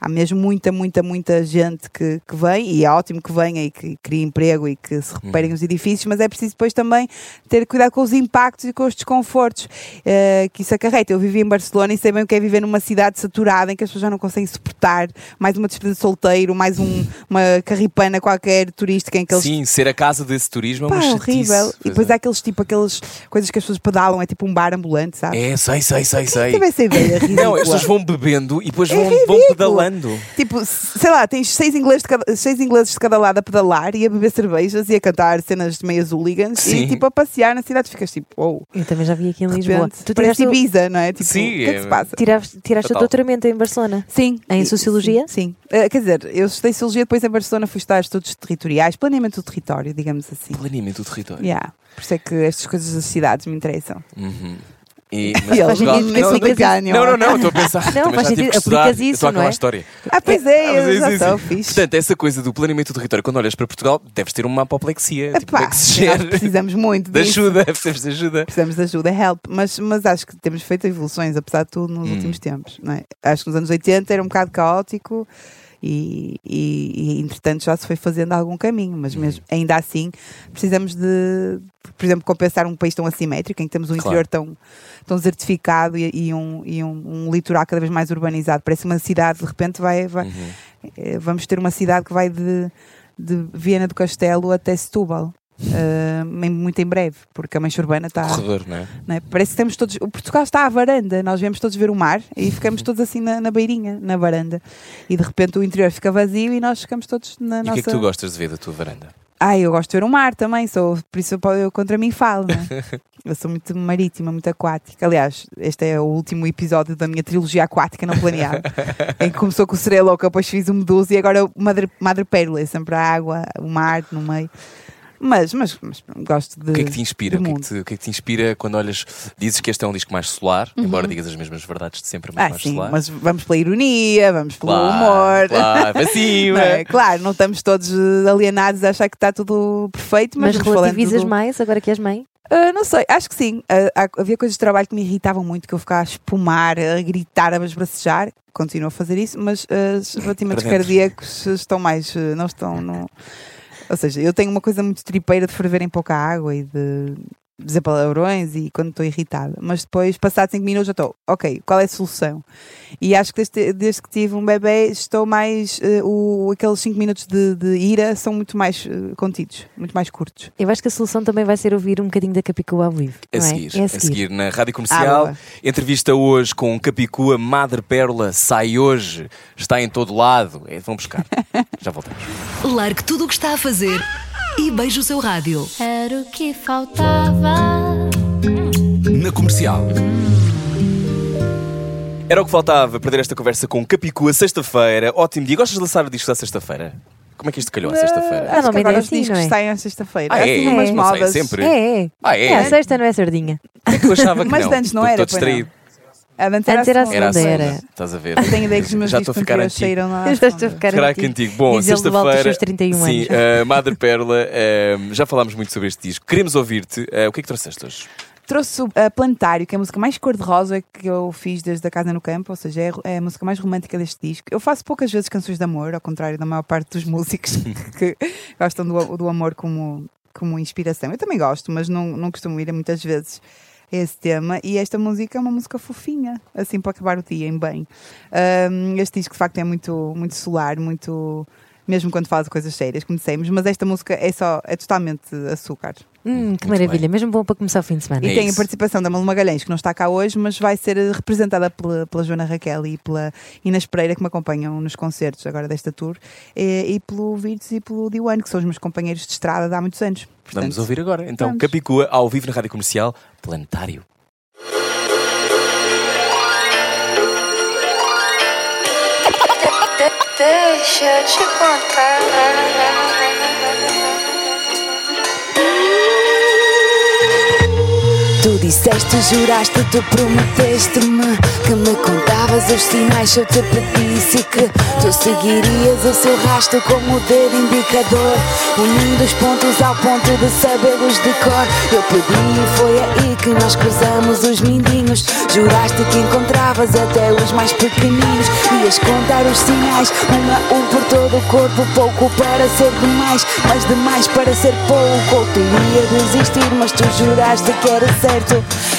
há mesmo muita, muita, muita gente que, que vem e é ótimo que venha e que crie emprego e que se Uhum. recuperem os edifícios, mas é preciso depois também ter cuidado com os impactos e com os desconfortos eh, que isso acarreta. Eu vivi em Barcelona e sei bem o que é viver numa cidade saturada em que as pessoas já não conseguem suportar mais uma despedida de solteiro, mais um- uma carripana qualquer turística em que eles Sim, ser a casa desse turismo é Pá, uma é chatice. horrível. E Pois depois é. há aqueles tipo, aquelas coisas que as pessoas pedalam, é tipo um bar ambulante, sabe? É, sei, sei, sei, Quem sei. essa ideia ridícula? Não, as pessoas vão bebendo e depois É vão, vão ridículo. Pedalando. Tipo, sei lá, tens seis ingleses, de cada, seis ingleses de cada lado a pedalar e a beber cervejas e a cantar cenas de meias hooligans Sim. e tipo a passear na cidade. Ficas tipo, oh, Eu também já vi aqui em Lisboa. repente, Tu tiraste, o, Ibiza, não é? Tipo, Sim, o que é que é- se passa? tiraste, tiraste o doutoramento em Barcelona. Sim. Em Sociologia? Sim. Eh, quer dizer, eu estudei Sociologia, depois em Barcelona fui estudar estudos territoriais, planeamento do território, digamos assim. Planeamento do território. Yeah. Por isso é que estas coisas das cidades me interessam. Uhum. E, E mas eles Portugal- sentido que se aplicas ganham. Não, não, não, estou a pensar. Não, faz sentido. estudar. Aplicas isso, Estou a não aquela é? história. Ah, pois é, eu é já sim. fixe. Portanto, essa coisa do planeamento do território, quando olhas para Portugal, deves ter uma apoplexia. Tipo, é que se gera? precisamos muito De ajuda, precisamos de ajuda. Precisamos de ajuda, help, mas, mas acho que temos feito evoluções, apesar de tudo, nos Hum. últimos tempos. Não é? Acho que nos anos 80 era um bocado caótico e, e, e, entretanto já se foi fazendo algum caminho, mas Hum. mesmo, ainda assim precisamos de, por exemplo, compensar um país tão assimétrico, em que temos um Claro. interior tão, tão desertificado e, e um, e um, um litoral cada vez mais urbanizado. Parece uma cidade, de repente, vai, vai, Uhum. eh, vamos ter uma cidade que vai de, de Viena do Castelo até Setúbal. Em- muito em breve, porque a mancha urbana está Corredor, não é? não é? Parece que estamos todos. O Portugal está à varanda, nós viemos todos ver o mar e ficamos todos assim na, na beirinha, na varanda. E de repente o interior fica vazio e nós ficamos todos na E o nossa. que é que tu gostas de ver da tua varanda? Ah, eu gosto de ver o mar também, sou, por isso eu, contra mim falo, não é? Eu sou muito marítima, muito aquática. Aliás, este é o último episódio da minha trilogia aquática não planeada, em que começou com o Sereia Louca, depois fiz o Medusa e agora o Madre, Madre Pérola, é sempre a água, o mar no meio. Mas, mas, mas gosto de. O que é que te inspira? O que é que te, o que é que te inspira quando olhas, dizes que este é um disco mais solar, embora digas as mesmas verdades de sempre, mas Uhum. Ah, mais sim, solar? mas vamos pela ironia, vamos pelo Claro, humor. Claro, para cima. Não é? Claro, não estamos todos eh, alienados a achar que está tudo perfeito, mas, Mas relativizas do- mais agora que és mãe? Ah, não sei, acho que sim. Há- havia coisas de trabalho que me irritavam muito, que eu ficava a espumar, a gritar, a esbracejar. Continuo a fazer isso, mas ah, os batimentos cardíacos estão mais. não estão. Não... Ou seja, eu tenho uma coisa muito tripeira de ferver em pouca água e de palavrões e quando estou irritada. Mas depois, passados 5 minutos, já estou, ok, qual é a solução? E acho que desde, desde que tive um bebê, estou mais. eh, o, aqueles 5 minutos de, de ira são muito mais eh, contidos, muito mais curtos. Eu acho que a solução também vai ser ouvir um bocadinho da Capicua ao vivo. A não é? seguir, É a seguir na Rádio Ah, Comercial. boa. Entrevista hoje com Capicua, Madre Pérola, sai hoje, está em todo lado. É, vão buscar. Já voltamos. Largue tudo o que está a fazer e beije o seu rádio. Era o que faltava. Na comercial. Era o que faltava perder esta conversa com Capicua, sexta-feira. Ótimo dia. Gostas de lançar o disco à sexta-feira? Como é que isto calhou à sexta-feira? Ah, que Normalmente agora é os assim, discos não é? saem à sexta-feira. Ah, é? assim umas Não sei, sempre. É, é. Ah, é? É, a sexta não é sardinha. É que eu achava que Mas não. antes não Estou era, todo pois não. A antes era a a segunda. Era a era. Estás a ver? Eu tenho ideia que os meus Já estou a discos ficar antigo. saíram lá. à Já estou a ficar Será antigo. antigo? Bom, sexta-feira. seus 31 Sim, anos. uh, Madre Pérola, uh, já falámos muito sobre este disco. Queremos ouvir-te. Uh, o que é que trouxeste hoje? Trouxe o uh, Planetário, que é a música mais cor-de-rosa que eu fiz desde a Casa no Campo, ou seja, é, é a música mais romântica deste disco. Eu faço poucas vezes canções de amor, ao contrário da maior parte dos músicos que gostam do, do amor como, como inspiração. Eu também gosto, mas não, não costumo ir a muitas vezes a esse tema. E esta música é uma música fofinha, assim para acabar o dia em bem. Um, este disco, de facto, é muito, muito solar, muito. Mesmo quando fala de coisas sérias, como dissemos, mas esta música é só, é totalmente açúcar. Hum, que Muito maravilha, bem. mesmo bom para começar o fim de semana. É E tem isso. a participação da Malu Magalhães, que não está cá hoje, mas vai ser representada pela, pela Joana Raquel e pela Inês Pereira, que me acompanham nos concertos agora desta tour, e, e pelo Virtus e pelo Diwan, que são os meus companheiros de estrada de há muitos anos. Portanto, Vamos ouvir agora. Então, vamos. Capicua, ao vivo na Rádio Comercial, Planetário. Deixa eu te contar. Disseste, juraste, tu prometeste-me que me contavas os sinais se eu te pedisse que tu seguirias o seu rastro como o dedo indicador, unindo os pontos ao ponto de sabê-los de cor. Eu pedi e foi aí que nós cruzamos os mindinhos. Juraste que encontravas até os mais pequeninos, ias contar os sinais, um a um por todo o corpo, pouco para ser demais, mas demais para ser pouco. Ou tu ia desistir, mas tu juraste que era certo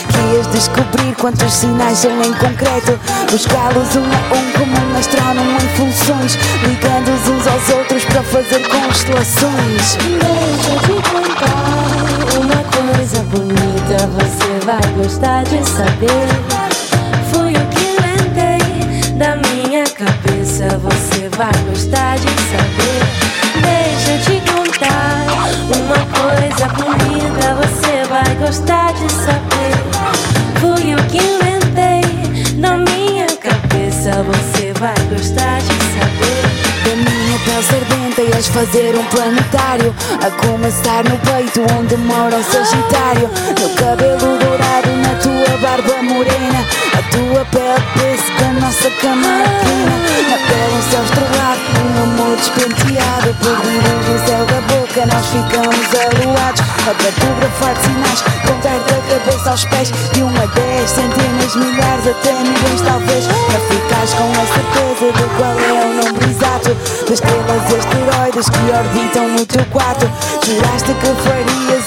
Que ias descobrir quantos sinais são em concreto Buscá-los um a um como um astrónomo em funções Ligando-os uns aos outros para fazer constelações Deixa eu te contar uma coisa bonita. Você vai gostar de saber. Foi o que inventei da minha cabeça. vai gostar de saber. Deixa eu te contar uma coisa bonita, você vai gostar de saber. Fui eu que inventei na minha cabeça, você vai gostar de saber. Da minha pele sardenta ias fazer um planetário A começar no peito onde mora o Sagitário No cabelo dourado, na tua barba morena tua pele pêssega, a nossa cama Na pele um céu estrelado, um amor despenteado. Perdidos no céu da boca, nós ficamos aluados. A cartografar sinais, contar-te a cabeça aos pés. De um a dez, centenas, milhares, até milhões talvez. Para ficares com a certeza de qual é o nome exato. Das estrelas e asteroides que orbitam no teu quarto. Juraste que farias o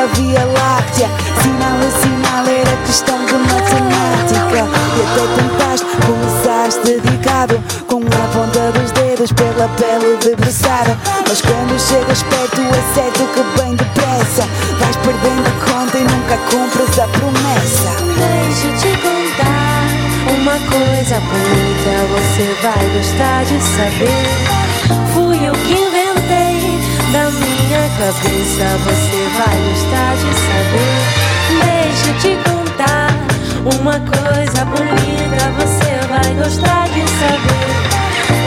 da Via Láctea. Sinal a sinal era questão de matemática. E até tentaste, começaste dedicado Com a ponta dos dedos pela pele debruçada Mas quando chegas perto é certo que bem depressa. Vais perdendo a conta e nunca cumpres a promessa. Deixa eu te contar uma coisa bonita, você vai gostar de saber. Cabeça, você vai gostar de saber. Deixa eu te contar uma coisa bonita, você vai gostar de saber.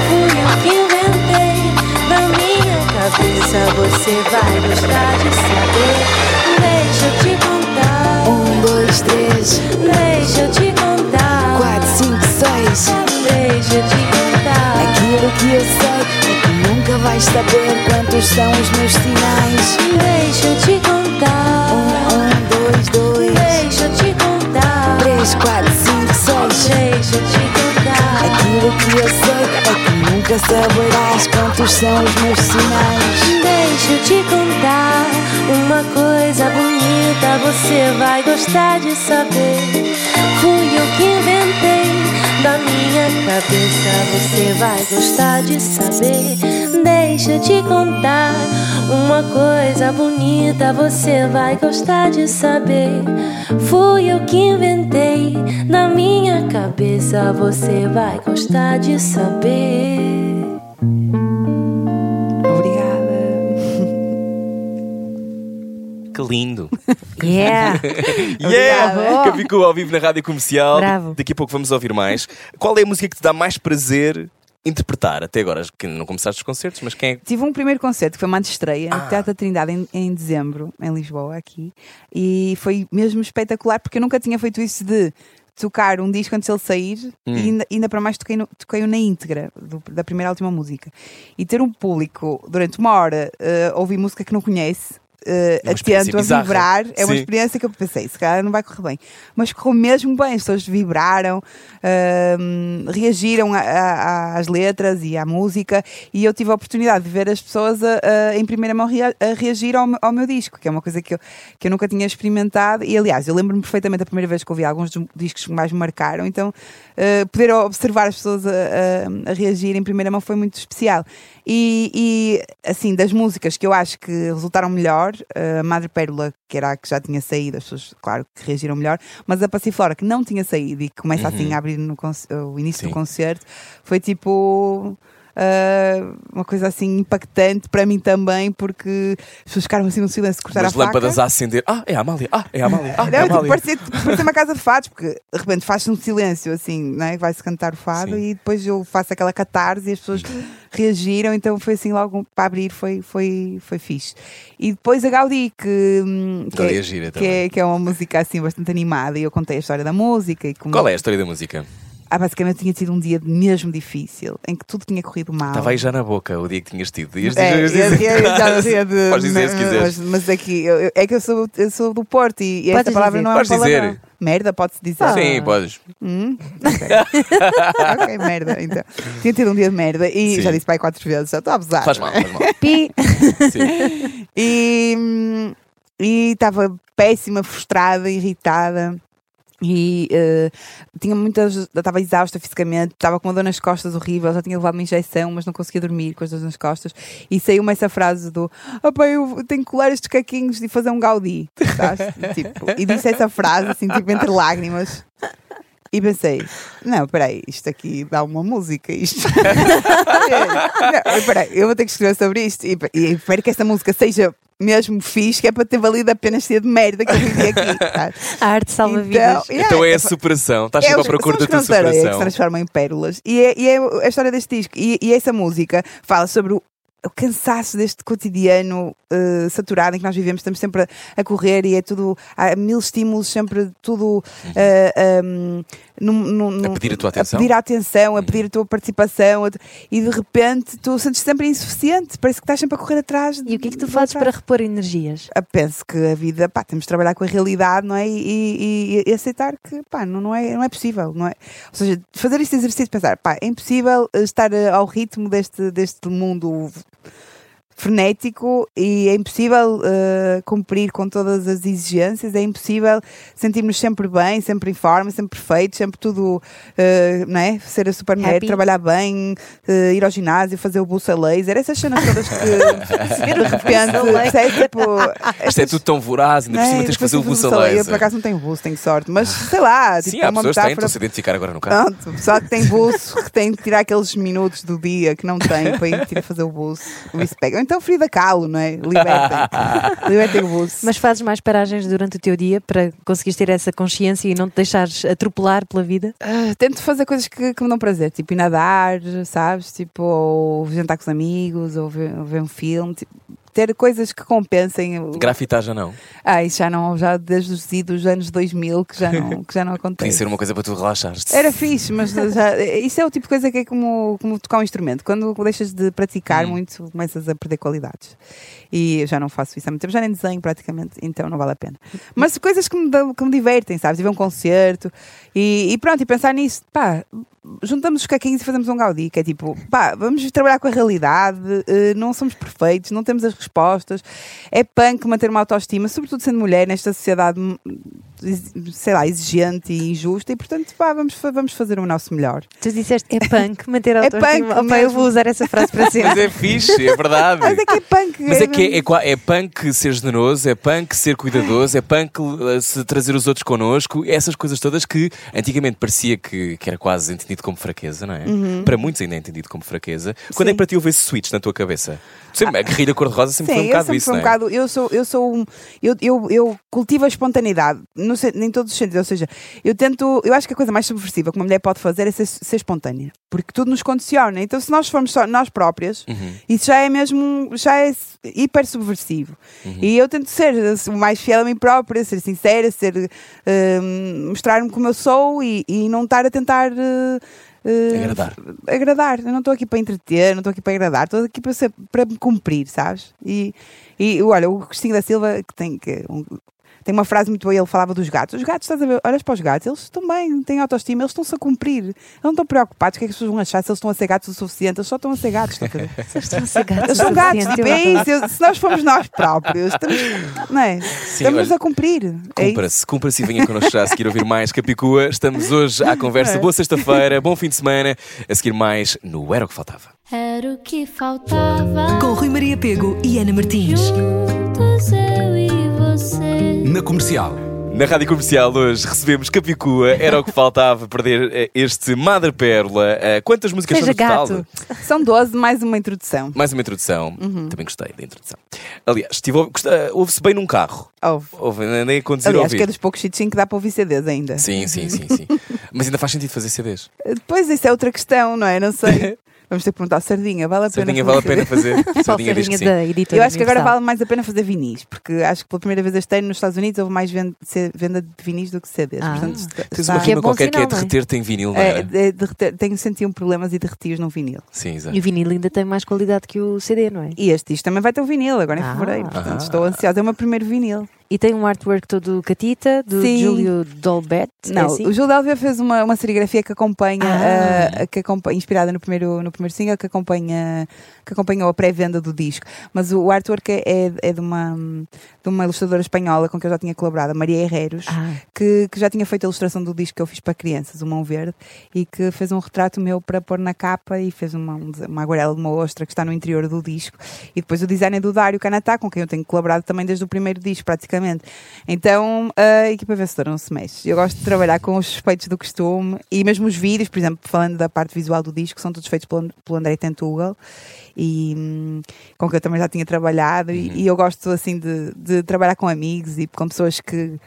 Fui eu que inventei da minha cabeça, você vai gostar de saber. Deixa eu te contar. Um, dois, três, Deixa eu te contar. quatro, cinco, seis Deixa eu te contar. Aquilo que eu sei é que nunca vais saber quantos são os meus sinais. Deixa eu te contar. Um, um, dois, dois, Deixa eu te contar. três, quatro, cinco, seis. Deixa eu te contar. Aquilo que eu sei é que nunca saberás quantos são os meus sinais. Deixa eu te contar uma coisa bonita, você vai gostar de saber. Fui eu que inventei da minha cabeça, você vai gostar de saber. Deixa eu te contar uma coisa bonita, você vai gostar de saber. Fui eu que inventei da minha cabeça, você vai gostar de saber. Obrigada. Que lindo. Yeah! yeah! Que ficou ao vivo na rádio comercial. Bravo. Daqui a pouco vamos ouvir mais. Qual é a música que te dá mais prazer interpretar? Até agora, que não começaste os concertos, mas quem é que. Tive um primeiro concerto que foi uma estreia Ah. no Teatro da Trindade em, em dezembro, em Lisboa, aqui. E foi mesmo espetacular porque eu nunca tinha feito isso de tocar um disco antes de ele sair Hum. e ainda, ainda para mais toquei, no, toquei na íntegra do- da primeira à última música. E ter um público durante uma hora eh, ouvir música que não conhece. Eh, É uma experiência atento a bizarra. vibrar, é uma Sim. experiência que eu pensei, se calhar não vai correr bem, mas correu mesmo bem. As pessoas vibraram, ahm, reagiram a- a- às letras e à música, e eu tive a oportunidade de ver as pessoas a- em primeira mão rea- a reagir ao, meu- ao meu disco, que é uma coisa que eu, que eu nunca tinha experimentado. E aliás, eu lembro-me perfeitamente da primeira vez que ouvi alguns dos discos que mais me marcaram, então ah, poder observar as pessoas a reagir em primeira mão foi muito especial. E, e, assim, das músicas que eu acho que resultaram melhor, a Madre Pérola, que era a que já tinha saído, as pessoas, claro, que reagiram melhor, mas a Passiflora, que não tinha saído e que começa assim a abrir no o início Uhum. Sim. do concerto, foi tipo. Ah, uma coisa assim impactante para mim também, porque as pessoas ficaram assim no silêncio, cortaram Umas a faca. lâmpadas a acender. Ah, é a Amália. Ah, é a Amália. Ah, é a tipo, Amália. parecia, parecia uma casa de fados, porque de repente faz-se um silêncio assim, né? vai-se cantar o fado Sim. e depois eu faço aquela catarse e as pessoas reagiram, então foi assim logo para abrir, foi, foi, foi fixe. E depois a Gaudí, que, hum, que, Gaudí é, é gira que, é, que é uma música assim bastante animada e eu contei a história da música e como Qual é a história da música? Ah, basicamente tinha sido um dia mesmo difícil, em que tudo tinha corrido mal. Estava aí já na boca o dia que tinhas tido. Ias É, eu já sei de- Podes dizer se mas- quiseres. Mas, mas aqui, eu- eu- é que eu sou, eu sou do Porto e, e esta palavra dizer. não é uma Podes palavra. dizer. Merda, pode-se dizer. Sim, podes. Hum? Ok. ok, merda. Então, tinha tido um dia de merda e Sim. já disse pai quatro vezes, já estou a abusar. Faz mal, faz mal. Pi! Sim. Hum, e estava péssima, frustrada, irritada. E eh, tinha muitas. Estava exausta fisicamente, estava com uma dor nas costas horrível, já tinha levado uma injeção, mas não conseguia dormir com as dores nas costas. E saiu-me essa frase do ah, pá, eu tenho que colar estes caquinhos e fazer um gaudi. tipo, e disse essa frase, assim, tipo, entre lágrimas. E pensei, não, peraí, isto aqui dá uma música, isto. não, peraí, eu vou ter que escrever sobre isto. E, e espero que esta música seja mesmo fixe, que é para ter valido a pena ser de merda que eu vivi aqui. A arte salva Então, vidas. yeah, Então é a é- superação. Estás é sempre à procura da tua de areia que se superação. transformam em pérolas. E é, e é a história deste disco. E, e essa música fala sobre o, o cansaço deste cotidiano eh, saturado em que nós vivemos. Estamos sempre a, a correr e é tudo. Há mil estímulos, sempre tudo. eh, um, num- num- Uhum. A num- pedir a tua atenção. Uhum. A pedir a atenção, a pedir a tua participação. a- e de repente tu sentes sempre insuficiente. Parece que estás sempre a correr atrás. E o que é que tu fazes atrás. para repor energias? Ah, penso que a vida, pá, temos de trabalhar com a realidade, não é? E, e- e aceitar que, pá, não, não, é, não é possível, não é? Ou seja, fazer este exercício de pensar, pá, é impossível eh, estar eh, ao ritmo deste, deste mundo frenético e é impossível eh, cumprir com todas as exigências, é impossível sentirmos sempre bem, sempre em forma, sempre perfeitos, sempre tudo, eh, não é? Ser a super mulher, trabalhar bem, eh, ir ao ginásio, fazer o buça laser, essas cenas todas que de repente, percebes? Tipo, Isto é tudo tão voraz, ainda por cima Não, tens que fazer o depois buço fazer a Eu por laser. acaso não tenho buço, tenho sorte, mas sei lá, tipo, Sim, é há uma pessoas que têm, metáfora. estão-se a identificar agora no carro. Pronto, pessoal que tem buço, que tem que tirar aqueles minutos do dia que não tem para ir tirar fazer o buço, o isso pega. Ou então Frida Kahlo, não é? Libertem. Libertem o buço. Mas fazes mais paragens durante o teu dia para conseguires ter essa consciência e não te deixares atropelar pela vida? Ah, tento fazer coisas que, que me dão prazer, tipo ir nadar, sabes? Tipo, ou jantar com os amigos, ou ver, ou ver um filme. tipo, ter coisas que compensem. o- Grafitar já não. Ah, isso já não, já desde os idos anos 2000 que já não, que já não acontece. Podia ser uma coisa para tu relaxares. Era fixe, mas já, isso é o tipo de coisa que é como, como tocar um instrumento. Quando deixas de praticar Hum. muito, começas a perder qualidades. E eu já não faço isso há muito tempo, já nem desenho praticamente, então não vale a pena. Mas coisas que me, dão- que me divertem, sabes? Ir ver um concerto e, e pronto, e pensar nisso, pá, juntamos os caquinhos e fazemos um Gaudí, que é tipo, pá, vamos trabalhar com a realidade, eh, não somos perfeitos, não temos as respostas, é punk manter uma autoestima, sobretudo sendo mulher nesta sociedade, sei lá, exigente e injusta, e portanto, pá, vamos, vamos fazer o nosso melhor. Tu disseste é punk manter a É autoestima. punk Opa, eu vou usar essa frase para Mas sempre. é fixe, é verdade. Mas é que é punk. Mas é que é, é, é punk ser generoso, é punk ser cuidadoso, é punk uh, se trazer os outros connosco, essas coisas todas que antigamente parecia que, que era quase entendido como fraqueza, não é? Para muitos ainda é entendido como fraqueza. Quando é que para ti houve esse switch na tua cabeça? Sempre, a guerrilha cor-de-rosa sempre Sim, foi um bocado isso, um não é? bocado. Eu sou, eu sou um. Eu, eu, eu cultivo a espontaneidade, no, sen- em todos os sentidos. Ou seja, eu tento. Eu acho que a coisa mais subversiva que uma mulher pode fazer é ser, ser espontânea. Porque tudo nos condiciona. Então, se nós formos só nós próprias, Uhum. isso já é mesmo. já é hiper subversivo. Uhum. E eu tento ser o mais fiel a mim própria, ser sincera, ser. hum, mostrar-me como eu sou e, e não estar a tentar. eh, eh, Agradar. agradar. Eu não estou aqui para entreter, não estou aqui para agradar, estou aqui para, ser, para me cumprir, sabes? E, e olha, o Cristinho da Silva, que tem, que, um- tem uma frase muito boa, ele falava dos gatos. Os gatos, estás a ver, olhas para os gatos, eles estão bem, têm autoestima, eles estão-se a cumprir. Eles não estão preocupados, o que é que as pessoas vão achar se eles estão a ser gatos o suficiente? Eles só estão a ser gatos. estão a? Eles estão a ser gatos Eles são gatos, tipo, é isso. Se nós formos nós próprios, estamos, não é? estamos olha, a cumprir. É. Cumpra-se, cumpra-se e venha connosco já a seguir ouvir mais Capicua. Estamos hoje à conversa. É. Boa sexta-feira, bom fim de semana. A seguir mais no Era o que Faltava. Era o que faltava. Com Rui Maria Pego e Ana Martins. Juntos eu e você. Na comercial. Na Rádio Comercial hoje recebemos Capicua, era o que faltava perder eh, este Madre Pérola. Eh, Quantas músicas Seja são no total? gato. São 12 mais uma introdução. Mais uma introdução. Uhum. Também gostei da introdução. Aliás, ouvir- gosta- ouve-se bem num carro. Ouve. Ouve, andei a conduzir a Aliás, que é ouvir. dos poucos sítios em que dá para ouvir CDs ainda. Sim, sim, sim, sim. Mas ainda faz sentido fazer CDs. Depois isso é outra questão, não é? Não sei. Vamos ter que perguntar Sardinha, vale a pena Sardinha vale a pena fazer. Sardinha diz que sardinha sim. da editora Eu acho que agora vale mais a pena fazer vinis, porque acho que pela primeira vez este ano nos Estados Unidos houve mais venda de vinis do que CDs. Ah. Portanto, está- Tens uma é rima bom qualquer que é sinal, não é? derreter-te em vinil, não é, é? é, derreter- tenho sentido problemas e derretios no vinil. Sim, exato. E o vinil ainda tem mais qualidade que o CD, não é? E este disco também vai ter um vinil agora em Ah. fevereiro. Portanto, Ah. estou ansiosa. É o meu primeiro vinil. E tem um artwork todo catita, do Sim. Júlio Dolbert. é Não, assim? o Gil Delvia fez uma, uma serigrafia que acompanha, Ah. uh, que acompanha inspirada no primeiro, no primeiro single, que, acompanha, que acompanhou a pré-venda do disco. Mas o, o artwork é, é, é de, uma, de uma ilustradora espanhola com que eu já tinha colaborado, Maria Herreros. Ah, que, que já tinha feito a ilustração do disco que eu fiz para crianças, o Mão Verde, e que fez um retrato meu para pôr na capa e fez uma, um uma aguarela de uma ostra que está no interior do disco. E depois o design é do Dário Canatá, com quem eu tenho colaborado também desde o primeiro disco, praticamente. Exatamente. Então a equipa vencedora não se mexe. Eu gosto de trabalhar com os suspeitos do costume e mesmo os vídeos, por exemplo, falando da parte visual do disco, são todos feitos pelo, pelo André Tentugal e hum, com quem eu também já tinha trabalhado e, Uhum. e eu gosto assim de, de trabalhar com amigos e com pessoas que,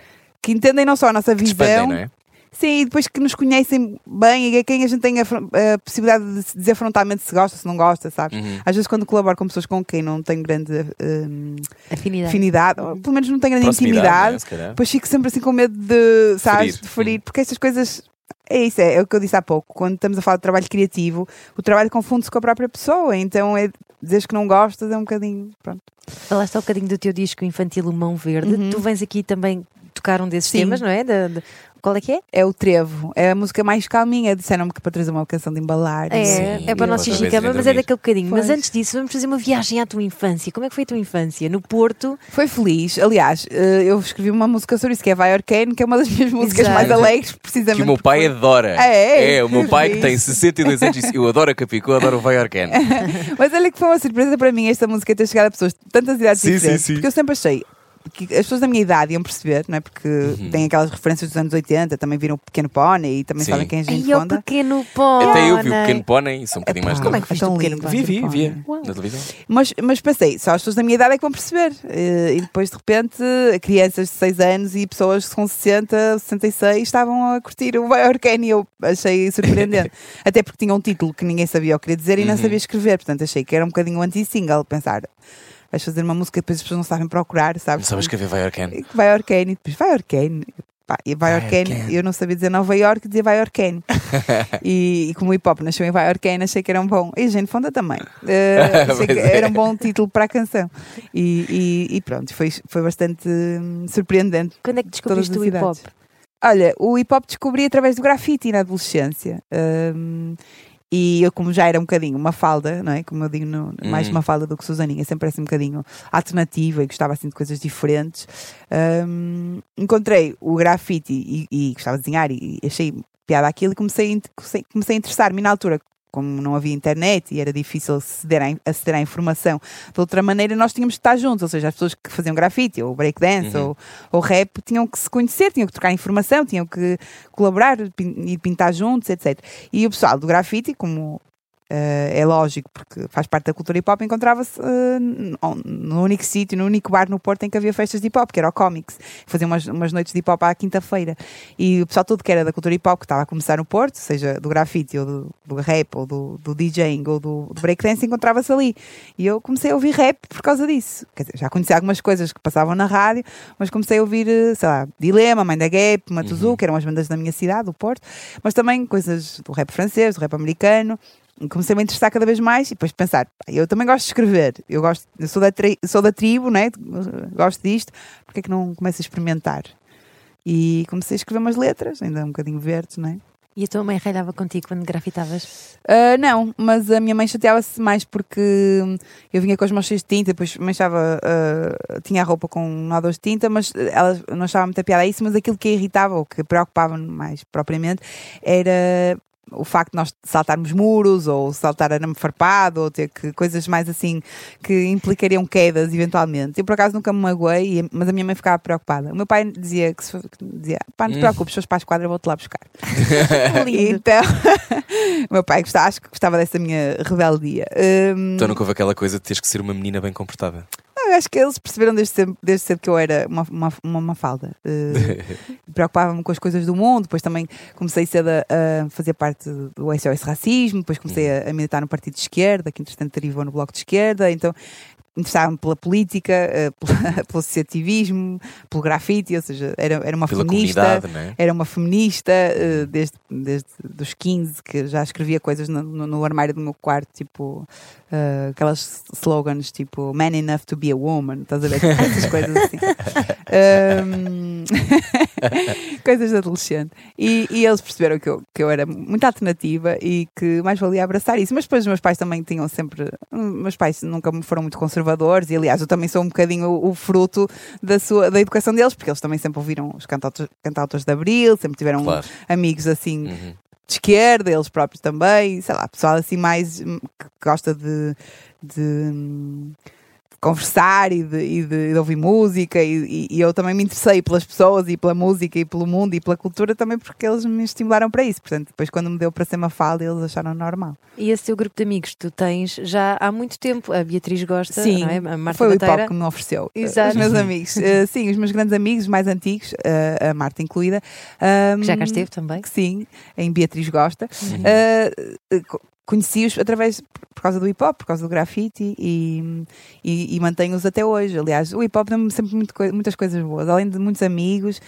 que entendem não só a nossa visão, Expandem, é? Sim, e depois que nos conhecem bem e a quem a gente tem a, a possibilidade de se dizer frontalmente se gosta, se não gosta, sabes? Uhum. Às vezes quando colaboro com pessoas com quem não tenho grande hum, Afinidade. afinidade, ou pelo menos não tenho grande Proximidade, intimidade, né, depois fico sempre assim com medo de, sabes, Ferir. de ferir, Uhum. porque estas coisas. É isso, é, é o que eu disse há pouco. Quando estamos a falar de trabalho criativo, o trabalho confunde-se com a própria pessoa. Então, é dizeres que não gostas é um bocadinho. Pronto. Falaste um bocadinho do teu disco infantil O Mão Verde. Uhum. Tu vens aqui também tocar um desses Sim. temas, não é? Da- da- Qual é que é? É o trevo, é a música mais calminha. Disseram-me que para trazer uma canção de embalar. É, Sim, é para vez Gigicama, irem mas é daquele bocadinho. Mas Pois. antes disso, vamos fazer uma viagem à tua infância. Como é que foi a tua infância? No Porto? Foi feliz. Aliás, eh, eu escrevi uma música sobre isso, que é Vai Arcane, que é uma das minhas músicas Exato. mais alegres, precisamente. Que o meu porque pai foi- adora. É, é? o meu pai que tem 62 anos disse: Eu adoro a Capicua, eu adoro o Vai Arcane. Mas olha que foi uma surpresa para mim esta música ter chegado a pessoas de tantas idades Sim, diferentes. sim, sim. Porque eu sempre achei que as pessoas da minha idade iam perceber, não é? Porque Uhum. têm aquelas referências dos anos 80, também viram o Pequeno Pony e também Sim. sabem quem é Gente Ai, é o pequeno pó. Até eu vi o Pequeno e sou um bocadinho mais Como é que viste tão o Pequeno Pony? Vi, vi, Pony. na televisão. Mas, mas pensei, só as pessoas da minha idade é que vão perceber. Eh, E depois, de repente, crianças de 6 anos e pessoas com 60, 66 estavam a curtir o Arcane e eu achei surpreendente. Até porque tinha um título que ninguém sabia o que queria dizer e não Uhum. sabia escrever. Portanto, achei que era um bocadinho anti-single. Pensar, vais fazer uma música e depois as pessoas não sabem procurar, Não sabes? sabes escrever Vai Arcane. E que Vai Arcane, e depois Vai. Pá, e vai eu não sabia dizer Nova York, dizia Vai e, e como o hip hop nasceu em Vai achei que era um bom. E Jane Fonda também. Eh, achei que é. era um bom título para a canção. E, e- e pronto, foi, foi bastante hum, surpreendente. Quando é que descobriste o hip hop? Olha, o hip hop descobri através do grafite na adolescência. Hum, e eu, como já era um bocadinho uma falda, não é? Como eu digo, no- mais Hum. uma falda do que Susaninha, sempre assim um bocadinho alternativa e gostava assim de coisas diferentes. hum, encontrei o grafite e, e gostava de desenhar e, achei piada aquilo e comecei, comecei, comecei a interessar-me na altura. Como não havia internet e era difícil aceder à, aceder à informação de outra maneira, nós tínhamos de estar juntos, ou seja, as pessoas que faziam grafite ou breakdance Uhum. ou, ou rap tinham que se conhecer, tinham que trocar informação, tinham que colaborar e pintar juntos, etc. E o pessoal do grafite, como eh, é lógico, porque faz parte da cultura hip hop, encontrava-se eh, no- único sítio, no único bar no Porto em que havia festas de hip hop, que era o Comics. Faziam umas, umas noites de hip hop à quinta-feira. E o pessoal todo que era da cultura hip hop, que estava a começar no Porto, seja do grafite ou do, do rap ou do, do DJing ou do, do breakdance, encontrava-se ali. E eu comecei a ouvir rap por causa disso. Dizer, já conhecia algumas coisas que passavam na rádio, mas comecei a ouvir, eh, sei lá, Dilema, Mãe da Gap, Matuzu, Uhum. que eram as bandas da minha cidade, do Porto, mas também coisas do rap francês, do rap americano. E comecei a me interessar cada vez mais e depois pensar, eu também gosto de escrever, eu gosto, eu sou da, tri- sou da tribo, né? gosto disto, porque é que não começo a experimentar? E comecei a escrever umas letras, ainda um bocadinho verdes, não é? E a tua mãe ralhava contigo quando grafitavas? Ah, não, mas a minha mãe chateava-se mais porque eu vinha com as mãos cheias de tinta, depois manchava, ah, tinha a roupa com nódulos de tinta, mas ela não achava muita piada a isso, mas aquilo que a irritava ou que preocupava mais propriamente era o facto de nós saltarmos muros ou saltar arame farpado ou ter que coisas mais assim que implicariam quedas eventualmente. Eu por acaso nunca me magoei, mas a minha mãe ficava preocupada. O meu pai dizia que se, dizia, pá, não te Hum. preocupes, se fores para a esquadra, vou-te lá buscar. Então, o meu pai gostava, acho que gostava dessa minha rebeldia. Hum, Então nunca houve aquela coisa de teres que ser uma menina bem comportada. Eu acho que eles perceberam desde cedo, desde cedo que eu era uma, uma, uma, falda. Uh, Preocupava-me com as coisas do mundo, depois também comecei cedo a, a fazer parte do SOS Racismo, depois comecei a, a militar no Partido de Esquerda, que entretanto derivou no Bloco de Esquerda, então interessava-me pela política, eh, pela- pelo associativismo, pelo grafite, ou seja, era, era uma Pela feminista. comunidade, não é? Era uma feminista eh, desde, desde dos 15 que já escrevia coisas no, no- no armário do meu quarto, tipo eh, aquelas slogans tipo Man enough to be a woman, estás a ver? Essas coisas assim. Ahm, coisas de adolescente. E, e eles perceberam que eu, que eu era muito alternativa e que mais valia abraçar isso. Mas depois os meus pais também tinham sempre. Meus pais nunca me foram muito conservadores e, aliás, eu também sou um bocadinho o, o fruto da, sua, da educação deles, porque eles também sempre ouviram os cantautores, cantautores de Abril, sempre tiveram Claro. amigos assim Uhum. de esquerda, eles próprios também, sei lá, pessoal assim mais hum, que gosta de, de, hum, conversar e de, e de- de ouvir música e, e- eu também me interessei pelas pessoas e pela música e pelo mundo e pela cultura também porque eles me estimularam para isso. Portanto, depois quando me deu para ser Mafalda, eles acharam normal. E esse teu grupo de amigos tu tens já há muito tempo, a Beatriz gosta, Sim, não é? a Marta foi o hip que me ofereceu. Uh, Exato. Os meus amigos. Uh, sim, os meus grandes amigos, os mais antigos, uh, a Marta incluída. Um, Que já cá esteve também. que sim, em Beatriz Gosta. Uh, Conheci-os através, por causa do hip hop, por causa do grafite e, e, e mantenho-os até hoje. Aliás, o hip hop deu-me sempre muito muitas coisas boas, além de muitos amigos,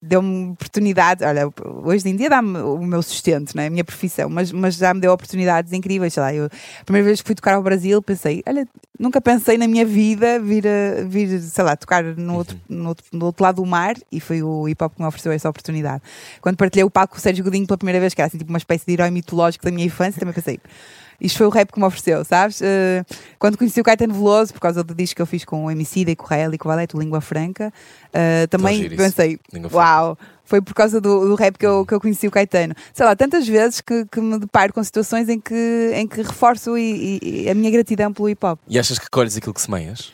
deu-me oportunidades. Olha, hoje em dia dá-me o meu sustento, não é? a minha profissão, mas, mas já me deu oportunidades incríveis. Sei lá, eu, a primeira vez que fui tocar ao Brasil, pensei, olha, nunca pensei na minha vida vir, a, vir sei lá, tocar no outro, no, outro, no outro lado do mar e foi o hip hop que me ofereceu essa oportunidade. Quando partilhei o palco com o Sérgio Godinho pela primeira vez, que era assim, tipo uma espécie de herói mitológico da minha infância, também pensei. Isto foi o rap que me ofereceu, sabes? Eh, quando conheci o Caetano Veloso, por causa do disco que eu fiz com o MC, com o Rael e com o Valete, o Língua Franca, eh, também isso. pensei, uau, foi por causa do, do rap que eu, que eu conheci o Caetano. Sei lá, tantas vezes que, que me deparo com situações em que, em que reforço e, e- e a minha gratidão pelo hip hop. E achas que colhes aquilo que semeias?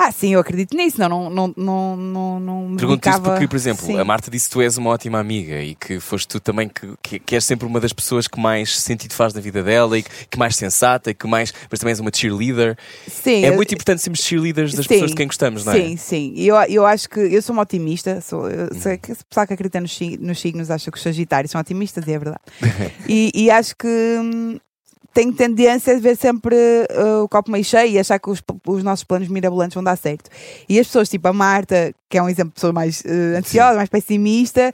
Ah, sim, eu acredito nisso, não, não, não, não, não, não me Pergunto dedicava- porque, por exemplo, Sim. a Marta disse que tu és uma ótima amiga e que foste tu também que, que, que és sempre uma das pessoas que mais sentido faz na vida dela e que, que mais sensata e que mais. Mas também és uma cheerleader. Sim, É eu- muito importante sermos cheerleaders das Sim, pessoas de quem gostamos, não é? Sim, sim. Eu, eu acho que eu sou uma otimista. Sou, eu Uhum. sei que o pessoal que acredita nos, nos signos acha que os Sagitários são otimistas e é verdade. e, e acho que hum, tenho tendência a ver sempre uh, o copo meio cheio e achar que os, os nossos planos mirabolantes vão dar certo. E as pessoas, tipo a Marta, que é um exemplo de pessoa mais uh, ansiosa, mais pessimista,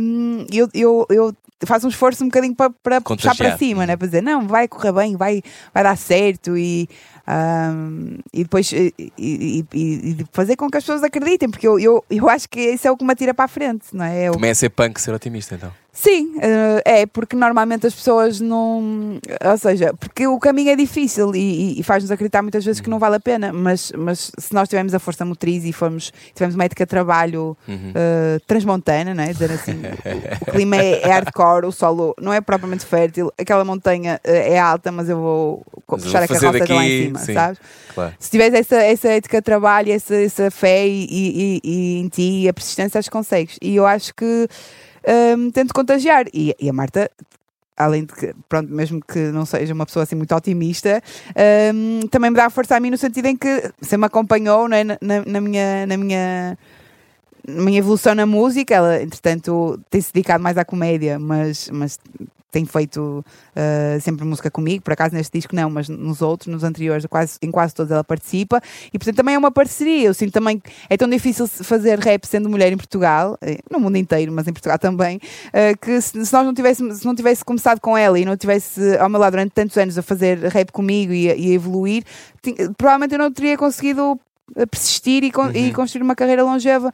hum, eu, eu, eu faço um esforço um bocadinho para, para puxar para cima, né? para dizer não, vai correr bem, vai, vai dar certo e, hum, e depois e, e- e- e fazer com que as pessoas acreditem, porque eu, eu, eu acho que isso é o que me atira para a frente, não é? Eu- Também é ser punk ser otimista, então. Sim, eh, é, porque normalmente as pessoas não. Ou seja, porque o caminho é difícil e, e- faz-nos acreditar muitas vezes que não vale a pena, mas, mas se nós tivermos a força motriz e formos, tivermos uma ética de trabalho Uhum. eh, transmontana, não é? Dizer assim, o, o clima é, é hardcore, o solo não é propriamente fértil, aquela montanha eh, é alta, mas eu vou Mas eu puxar vou a carroça até lá em daqui, cima, sim. sabes? Claro. Se tiveres essa, essa ética de trabalho, essa, essa fé e, e- e em ti e a persistência, acho que consegues. E eu acho que hum, tento contagiar. E, e a Marta, além de que, pronto, mesmo que não seja uma pessoa assim muito otimista, hum, também me dá força a mim no sentido em que você me acompanhou é, na, na- minha. Na minha minha evolução na música, ela entretanto tem-se dedicado mais à comédia, mas, mas tem feito uh, sempre música comigo, por acaso neste disco não, mas nos outros, nos anteriores, quase, em quase todos ela participa, e portanto também é uma parceria. Eu sinto também que é tão difícil fazer rap sendo mulher em Portugal, eh, no mundo inteiro, mas em Portugal também, uh, que se, se nós não tivéssemos, se não tivesse começado com ela e não tivesse ao meu lado durante tantos anos a fazer rap comigo e a, e a evoluir, provavelmente eu não teria conseguido eh, persistir e, con- e construir uma carreira longeva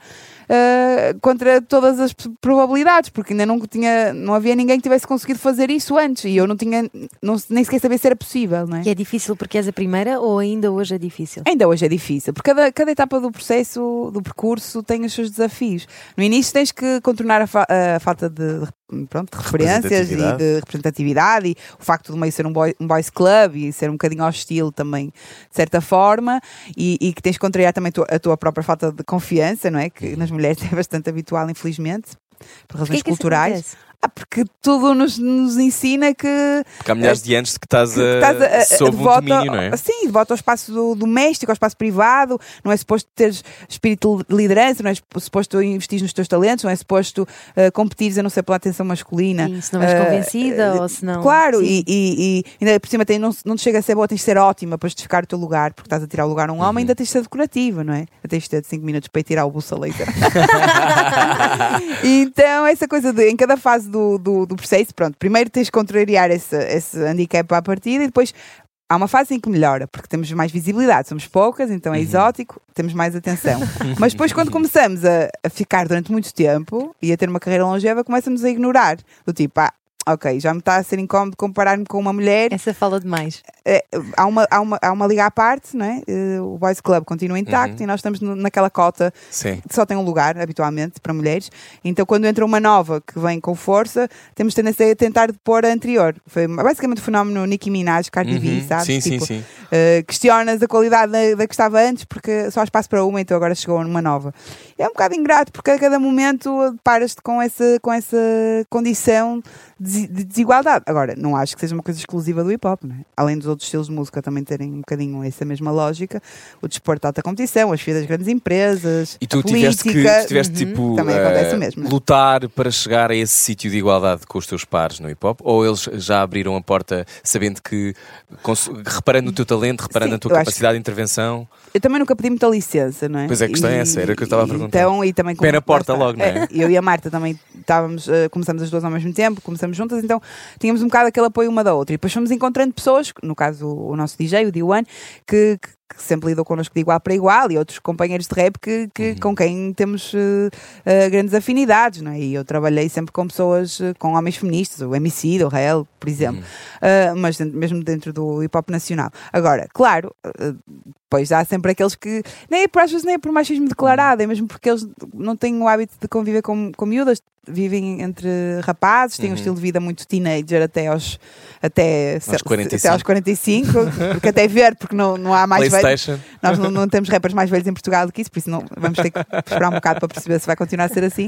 eh, contra todas as probabilidades, porque ainda não tinha, não havia ninguém que tivesse conseguido fazer isso antes e eu não tinha, não, nem sequer sabia se era possível, não é? E é difícil porque és a primeira ou ainda hoje é difícil? Ainda hoje é difícil, porque cada, cada etapa do processo, do percurso, tem os seus desafios. No início tens que contornar a, fa- a falta de, pronto, de referências e de representatividade e o facto do meio ser um, boy, um boys club e ser um bocadinho hostil também, de certa forma, e, e que tens que contrariar também tu- a tua própria falta de confiança, não é? Que nas mulheres é bastante habitual, infelizmente, por razões que isso culturais. Ah, porque tudo nos, nos ensina que Porque há milhares de anos que estás que a, estás a- sob de um volta- domínio, não é? Sim, de volta ao espaço do- doméstico, ao espaço privado. Não é suposto teres espírito de liderança, não é suposto investir nos teus talentos, não é suposto uh, competires a não ser pela atenção masculina. Sim, se não és Ah, convencida ah, ou se não. Claro, e, e, e ainda por cima tem, não, não te chega a ser boa, tens de ser ótima para justificar o teu lugar, porque estás a tirar o lugar a um Uhum. homem, ainda tens de ser decorativa, não é? Ainda tens de ter 5 minutos para ir tirar o buça leite. então, essa coisa de em cada fase do, do, do processo, pronto, primeiro tens de contrariar esse, esse handicap à partida e depois. Há uma fase em que melhora, porque temos mais visibilidade, somos poucas, então é Uhum. exótico, temos mais atenção. Mas depois, quando começamos a, a ficar durante muito tempo e a ter uma carreira longeva, começam-nos a ignorar. Do tipo, ah, ok, já me está a ser incómodo comparar-me com uma mulher. Essa fala demais. É, há, uma, há, uma, há uma liga à parte, não é? Eh, o Boys Club continua intacto Uhum. e nós estamos naquela cota Sim. que só tem um lugar, habitualmente, para mulheres. Então, quando entra uma nova que vem com força, temos tendência a tentar pôr a anterior. Foi basicamente o fenómeno Nicki Minaj, Cardi B, Uhum. sabes? Sim, sim, Tipo, sim. Uh, questionas a qualidade da, da que estava antes porque só há espaço para uma, então agora chegou numa nova. É um bocado ingrato porque a cada momento paras-te com essa, com essa condição de, de desigualdade. Agora, não acho que seja uma coisa exclusiva do hip hop, não é? além dos outros estilos de música também terem um bocadinho essa mesma lógica. O desporto de alta competição, as filhas das grandes empresas, E tu tiveste que política, tiveste, uhum, tipo também eh, acontece o mesmo. não é? lutar para chegar a esse sítio de igualdade com os teus pares no hip hop? Ou eles já abriram a porta sabendo que, reparando no teu talento, reparando Sim, na tua capacidade de intervenção, Eu também nunca pedi muita licença, não é? Pois é, a questão é essa, era o que eu estava a perguntar. Então, e também Pé na porta logo, não é? Eu e a Marta também estávamos, eh, começamos as duas ao mesmo tempo, começamos juntas, então tínhamos um bocado aquele apoio uma da outra. E depois fomos encontrando pessoas, no caso o, nosso DJ, o D1, que, que- que sempre lidou connosco de igual para igual, e outros companheiros de rap que, que- Uhum. com quem temos eh, eh, grandes afinidades, não é? E eu trabalhei sempre com pessoas, eh, com homens feministas, o MC, o Rael, por exemplo, Uh, mas dentro- mesmo dentro do hip hop nacional. Agora, claro, uh, pois há sempre aqueles que, nem é por, às vezes nem é por machismo declarado, é mesmo porque eles não têm o hábito de conviver com, com miúdas, vivem entre rapazes, têm um Uhum. estilo de vida muito teenager até aos, até, se- se- 45. até aos 45, porque até ver, porque não, não há mais Nós não, não temos rappers mais velhos em Portugal do que isso, por isso não, vamos ter que esperar um bocado para perceber se vai continuar a ser assim.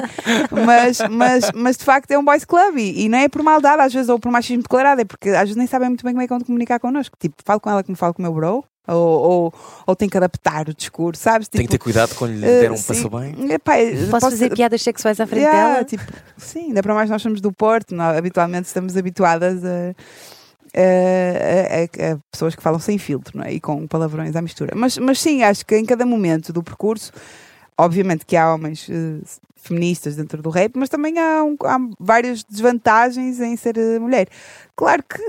Mas, mas, mas de facto é um boys club e, e não é por maldade, às vezes, ou por machismo declarado, é porque às vezes nem sabem muito bem como é que vão comunicar connosco. Tipo, falo com ela como falo com o meu bro, ou, ou, ou tem que adaptar o discurso, sabes? Tem Tipo, que ter cuidado quando lhe eh, deram um sim. passo bem. Epá, Posso, fazer piadas sexuais à frente Yeah, dela? tipo, sim, ainda para mais nós somos do Porto, nós, habitualmente estamos habituadas a, a- a- a pessoas que falam sem filtro não é? e com palavrões à mistura. Mas, mas sim, acho que em cada momento do percurso, obviamente que há homens eh, feministas dentro do rap, mas também há, um- há várias desvantagens em ser eh, mulher. Claro que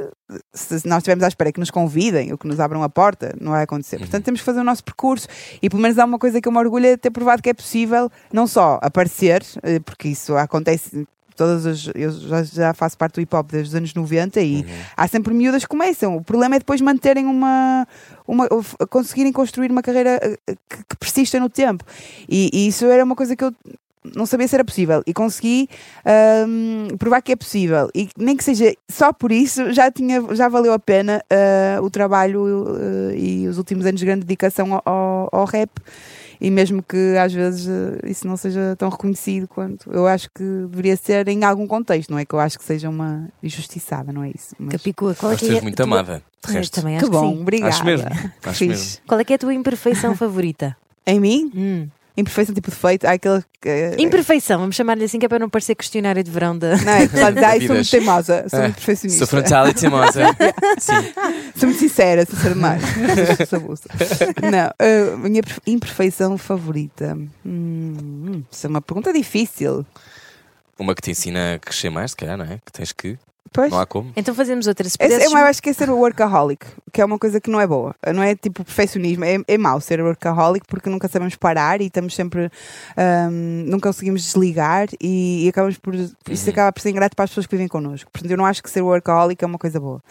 se nós estivermos à espera que nos convidem ou que nos abram a porta, não vai acontecer. Portanto, temos que fazer o nosso percurso e pelo menos há uma coisa que eu me orgulho é ter provado que é possível não só aparecer, eh, porque isso acontece todas as, eu já, já faço parte do hip hop desde os anos 90 e há sempre miúdas que começam. O problema é depois manterem uma, uma conseguirem construir uma carreira eh, que, que persista no tempo. E, e isso era uma coisa que eu não sabia se era possível e consegui ahm, provar que é possível e nem que seja só por isso já tinha já valeu a pena ah, o trabalho ah, e os últimos anos de grande dedicação ao, ao- ao rap e mesmo que às vezes ah, isso não seja tão reconhecido quanto eu acho que deveria ser em algum contexto não é que eu acho que seja uma injustiçada não é isso Mas- Capicua, qual é que tu é muito tua- amada. De Eu resto. também que acho bom que sim. obrigada Acho mesmo, acho mesmo. Qual é que é a tua imperfeição favorita? em mim Hum. Imperfeição tipo defeito há aquele que- Imperfeição, vamos chamar-lhe assim que é para não parecer questionário de verão da. não é diz, ai, sou muito teimosa sou Ah, muito perfeccionista Sou frontal teimosa. Sim. Sou muito sincera, sou ser demais. Não, a minha perfe- imperfeição favorita. Hum, isso é uma pergunta difícil. Uma que te ensina a crescer mais, se calhar, não é? Que tens que. Pois. Não há como. Então fazemos outra. Se Esse- pudesses... eu acho que é ser o workaholic, que é uma coisa que não é boa. Não é tipo perfeccionismo, é, é mau ser workaholic porque nunca sabemos parar e estamos sempre. hum, nunca conseguimos desligar e, e acabamos por. Isto acaba por ser ingrato para as pessoas que vivem connosco. Portanto, eu não acho que ser workaholic é uma coisa boa.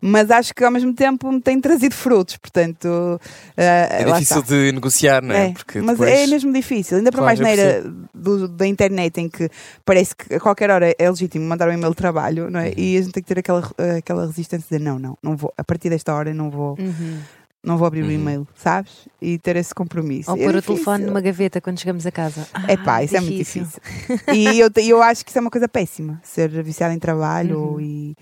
Mas acho que ao mesmo tempo me tem trazido frutos. Portanto. É é difícil de negociar, não é? Porque mas depois... é mesmo difícil, ainda para Claro, mais na era do- da internet em que parece que a qualquer hora é legítimo mandar um e-mail de trabalho, não é? E a gente tem que ter aquela, aquela resistência de não, não, não vou, a partir desta hora não vou, Uhum. não vou abrir o Uhum. e-mail, sabes? E ter esse compromisso. Ou É pôr o difícil. telefone numa gaveta quando chegamos a casa. Ah, É pá, isso é muito difícil. e eu, eu acho que isso é uma coisa péssima. Ser viciado em trabalho Uhum. e,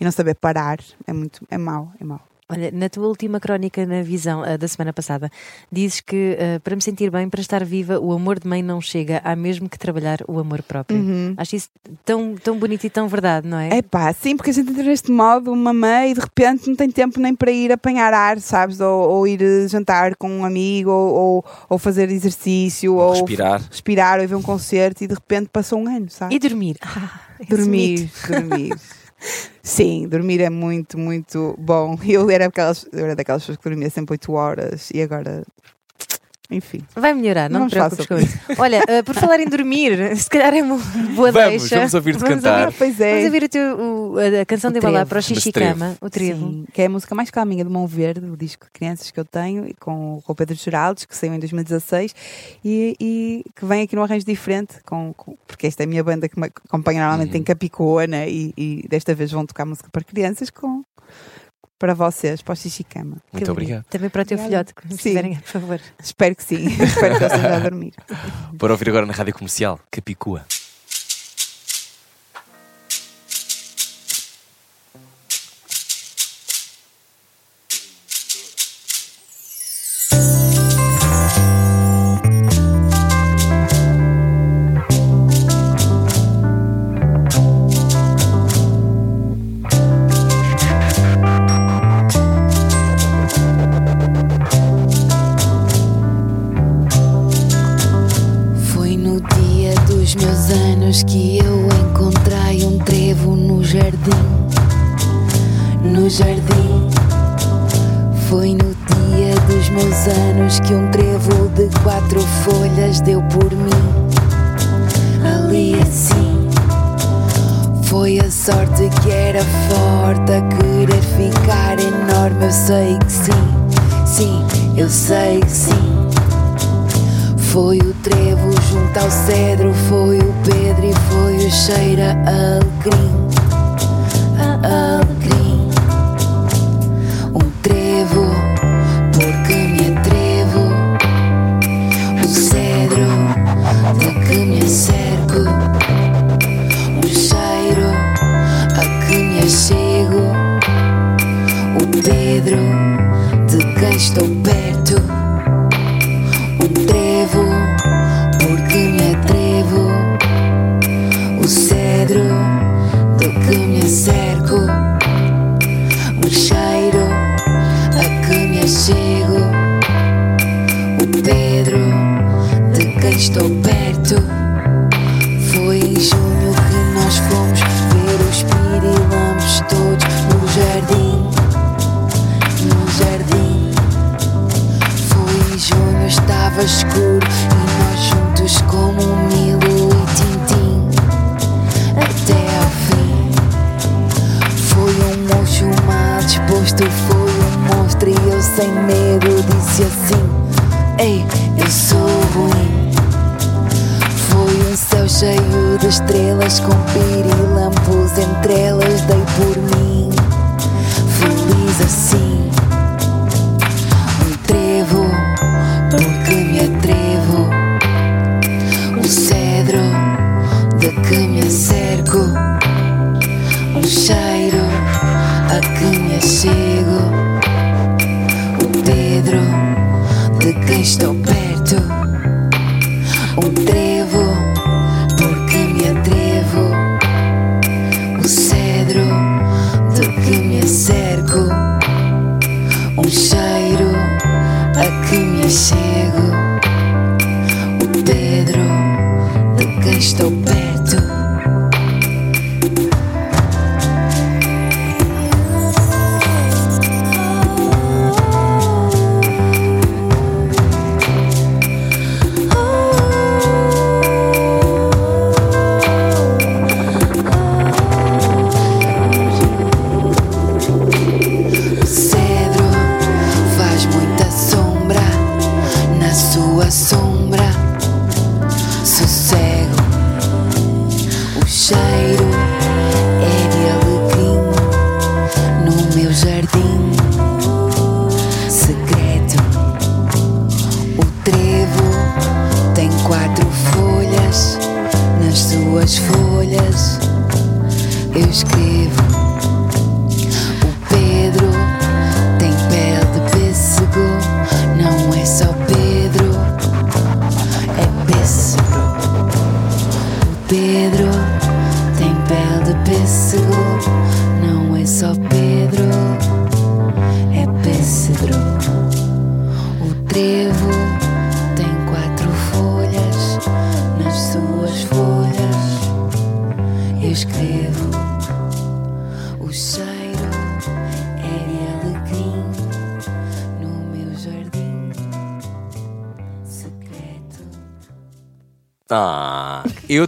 e não saber parar é muito, é mau, é mau. Olha, na tua última crónica na visão ah, da semana passada, dizes que ah, para me sentir bem, para estar viva, o amor de mãe não chega, há mesmo que trabalhar o amor próprio. Uhum. Acho isso tão, tão bonito e tão verdade, não é? É pá, sim, porque a gente entra neste modo, uma mãe, e de repente não tem tempo nem para ir apanhar ar, sabes? Ou, ou ir eh, jantar com um amigo, ou, ou, fazer exercício, Ou ou respirar. respirar, ou ir ver um concerto e de repente passou um ano, sabes? E dormir. Ah, dormir, dormir. Sim, dormir é muito, muito bom. Eu era, aquelas, eu era daquelas pessoas que dormia sempre 8 horas e agora enfim. Vai melhorar, não, não te preocupes com isso. Olha, uh, por falar em dormir, se calhar é uma boa vamos, deixa. Vamos ouvir-te cantar. Ouvir, pois é. Vamos ouvir teu, o, a canção o de Embalá para o Xixi Cama, o Trevo. Sim, que é a música mais calminha do Mão Verde, o disco de Crianças que eu tenho, com o Pedro Geraldes, que saiu em 2016, e, e, que vem aqui num arranjo diferente, com, com, porque esta é a minha banda que me acompanha normalmente uhum. em Capicona, e, e desta vez vão tocar música para crianças com para vocês, para o Xixicama. Muito obrigado. Também para o teu filhote, se estiverem, por favor. Espero que sim. Espero que vocês vá dormir. Para ouvir agora na Rádio Comercial, Capicua. Uh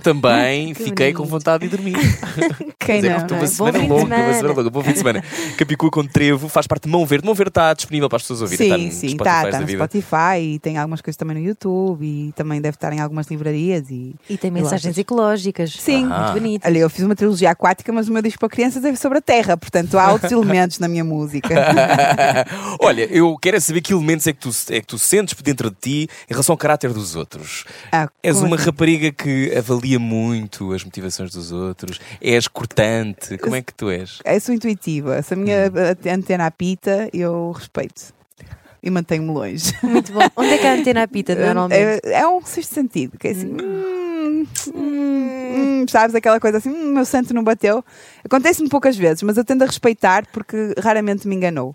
também Que fiquei com vontade de dormir. Quem dizer, não? estou uma é? semana Bom fim de longa, uma semana. semana longa, bom fim de semana. Capicua com trevo faz parte de Mão Verde. Mão Verde está disponível para as pessoas ouvirem. Sim, está sim, está tá da no. Spotify e tem algumas coisas também no YouTube e também deve estar em algumas livrarias e, E tem mensagens ecológicas. Sim. Muito bonito. Olha, eu fiz uma trilogia aquática, mas o meu disco para crianças é sobre a terra, portanto há outros elementos na minha música. Olha, eu quero é saber que elementos é que, tu, é que tu sentes por dentro de ti em relação ao caráter dos outros. Ah, És uma assim? rapariga que avalia muito as motivações dos outros, és cortante. Como é que tu és? Eu sou intuitiva. Se a minha Hum. antena apita, eu respeito. E mantenho-me longe. Muito bom. Onde é que a antena apita normalmente? É, é um sexto sentido, que é assim. hum, hum, hum, sabes aquela coisa assim, hum, meu santo não bateu. Acontece-me poucas vezes, mas eu tendo a respeitar porque raramente me enganou.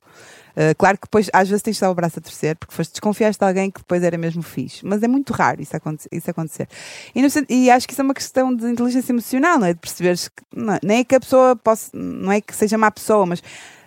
Uh, claro que depois às vezes tens dar o braço a torcer porque foste desconfiaste de alguém que depois era mesmo fixe, mas é muito raro isso, aconte isso acontecer. E, no e acho que isso é uma questão de inteligência emocional, não é? De perceberes que não, nem é que a pessoa possa, não é que seja má pessoa, mas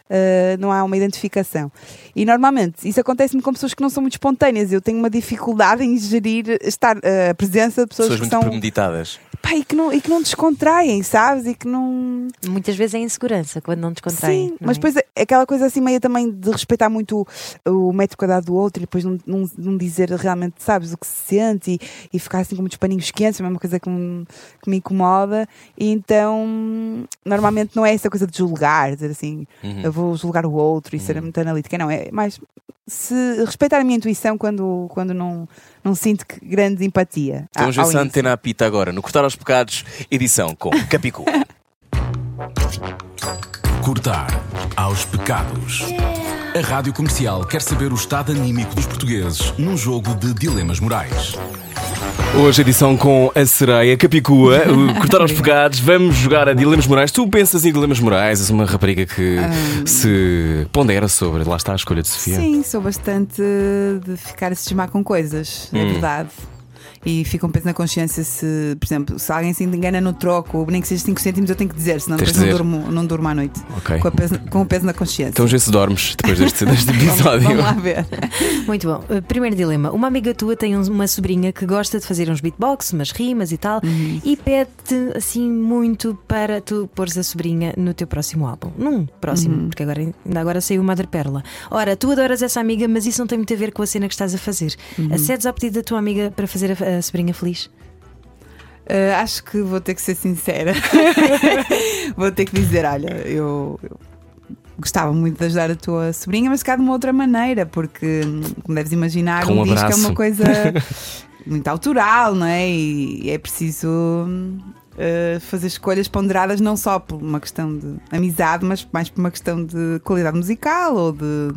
Uh, não há uma identificação. E normalmente isso acontece-me com pessoas que não são muito espontâneas. Eu tenho uma dificuldade em gerir estar uh, a presença de pessoas, Pessoas que muito são premeditadas. pá, e, que não, e que não descontraem, sabes? E que não. Muitas vezes é insegurança quando não descontraem. Sim, não mas é? depois é aquela coisa assim meio também de respeitar muito o, o metro quadrado do outro e depois não, não, não dizer realmente, sabes, o que se sente e, e ficar assim com muitos paninhos quentes, é uma coisa que me, que me incomoda. E então, normalmente não é essa coisa de julgar, dizer assim, Uhum. Vou julgar o outro e ser muito analítica. Não, é mais se respeitar a minha intuição quando, quando não, não sinto que grande empatia. Então ao- vamos ver ao se a início. antena apita agora no Cortar aos Pecados, edição com Capicua. Cortar aos pecados. A Rádio Comercial quer saber o estado anímico dos portugueses num jogo de dilemas morais. Hoje edição com a sereia Capicua, o Cortar aos Pecados. Vamos jogar a dilemas morais. Tu pensas em dilemas morais? És uma rapariga que se pondera sobre, lá está a escolha de Sofia. Sim, sou bastante de ficar a se cismar com coisas, é Hum. verdade. E fico um peso na consciência se, por exemplo, se alguém se engana no troco, nem que seja 5 cêntimos, eu tenho que dizer, senão Tens depois de não dizer. durmo, não durmo à noite. Ok. Com, a peso- com o peso na consciência. Então vamos ver se dormes depois deste, deste vamos, episódio. vamos lá ver. Muito bom. Uh, Primeiro dilema. Uma amiga tua tem um- uma sobrinha que gosta de fazer uns beatbox, umas rimas e tal, Uhum. e pede-te assim muito para tu pôres a sobrinha no teu próximo álbum. Num próximo, Uhum. porque agora, ainda agora saiu Madre Pérola. Ora, tu adoras essa amiga, mas isso não tem muito a ver com a cena que estás a fazer. Uhum. Acedes ao pedido da tua amiga para fazer a, a sobrinha feliz? Uh, acho que vou ter que ser sincera. vou ter que dizer: olha, eu, eu gostava muito de ajudar a tua sobrinha, mas se calhar de uma outra maneira, porque, como deves imaginar, Com um um disco é uma coisa muito autoral, não é? E é preciso uh, fazer escolhas ponderadas não só por uma questão de amizade, mas mais por uma questão de qualidade musical ou de.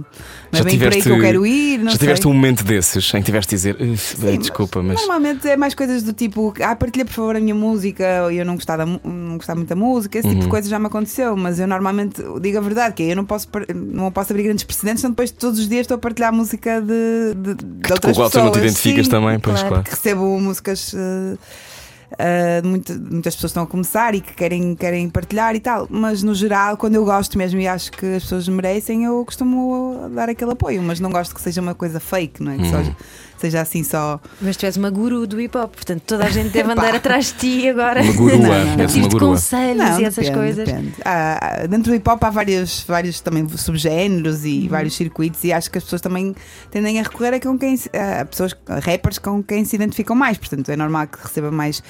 Já é bem por aí tiveste- que eu quero ir. Já sei. tiveste um momento desses em que tiveste de dizer "Uf, bem, Sim, desculpa, mas. Normalmente é mais coisas do tipo, ah, partilha por favor a minha música, e eu não mu- não gostar muito da música, esse tipo de Uhum. coisa já me aconteceu, mas eu normalmente digo a verdade, que é, eu não posso, não posso abrir grandes precedentes, senão depois todos os dias estou a partilhar a música de, de, de com outras o qual tu não te pessoas. identificas Sim, também, pois claro. claro. que recebo músicas eh, eh, de muita- muitas pessoas estão a começar e que querem, querem partilhar e tal, mas no geral, quando eu gosto mesmo e acho que as pessoas merecem, eu costumo dar aquele apoio, mas não gosto que seja uma coisa fake, não é? Que Hum. só- seja assim só. Mas tu és uma guru do hip hop, portanto toda a gente deve andar atrás de ti agora. Uma gurua, Não, não, não. uma gurua. conselhos e essas depende, coisas. depende. Há- há- dentro do hip hop há vários, vários também subgéneros e Uhum. vários circuitos e acho que as pessoas também tendem a recorrer a, com quem, a pessoas, a rappers com quem se identificam mais. Portanto, é normal que receba mais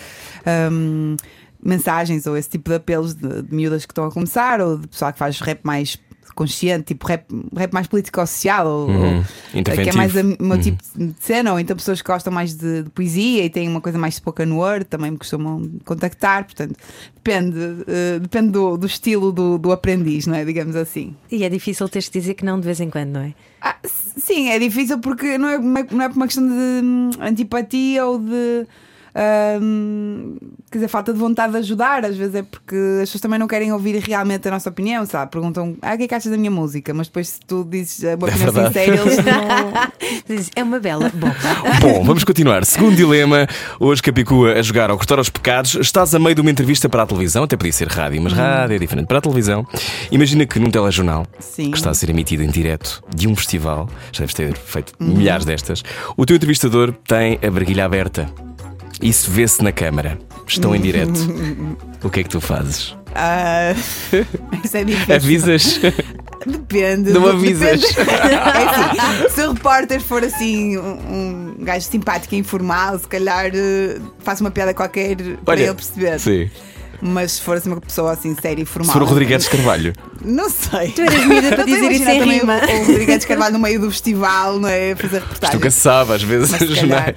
hum, mensagens ou esse tipo de apelos de, de miúdas que estão a começar ou de pessoal que faz rap mais consciente, tipo rap, rap mais político-social ou, Uhum. ou- que é mais o meu Uhum. tipo de cena, ou então pessoas que gostam mais de, de poesia e têm uma coisa mais spoken word, também me costumam contactar, portanto, depende, eh, depende do, do estilo do, do aprendiz, não é? Digamos assim. E é difícil teres de dizer que não de vez em quando, não é? Ah, sim, é difícil porque não é, não é não é por uma questão de hum, antipatia ou de. Hum, quer dizer, falta de vontade de ajudar, às vezes é porque as pessoas também não querem ouvir realmente a nossa opinião, sabe? Perguntam, ah, o que é que achas da minha música? Mas depois, se tu dizes a uma opinião verdade. sincera, eles não. É uma bela. Bom, Bom, vamos continuar. Segundo dilema, hoje Capicua a jogar ao cortar aos pecados. Estás a meio de uma entrevista para a televisão, até podia ser rádio, mas rádio é diferente. Para a televisão, imagina que num telejornal Sim. que está a ser emitido em direto de um festival, já deves ter feito milhares destas, o teu entrevistador tem a barguilha aberta. Isso vê-se na câmara. Estão em direto. O que é que tu fazes? Ah, isso é difícil. Avisas? Depende. Não avisas. depende. É assim, se o repórter for assim, um, um gajo simpático e informal, se calhar eh, faço uma piada qualquer para Olha, ele perceber. Sim. Mas se for assim uma pessoa assim séria e formal. Se for o Rodrigues Carvalho. Não sei. Tu eras miúda para Não estou a dizer isso em rima. O, o Rodrigues Carvalho no meio do festival, não é? A fazer reportagem. se sabe, às vezes, Mas se calhar.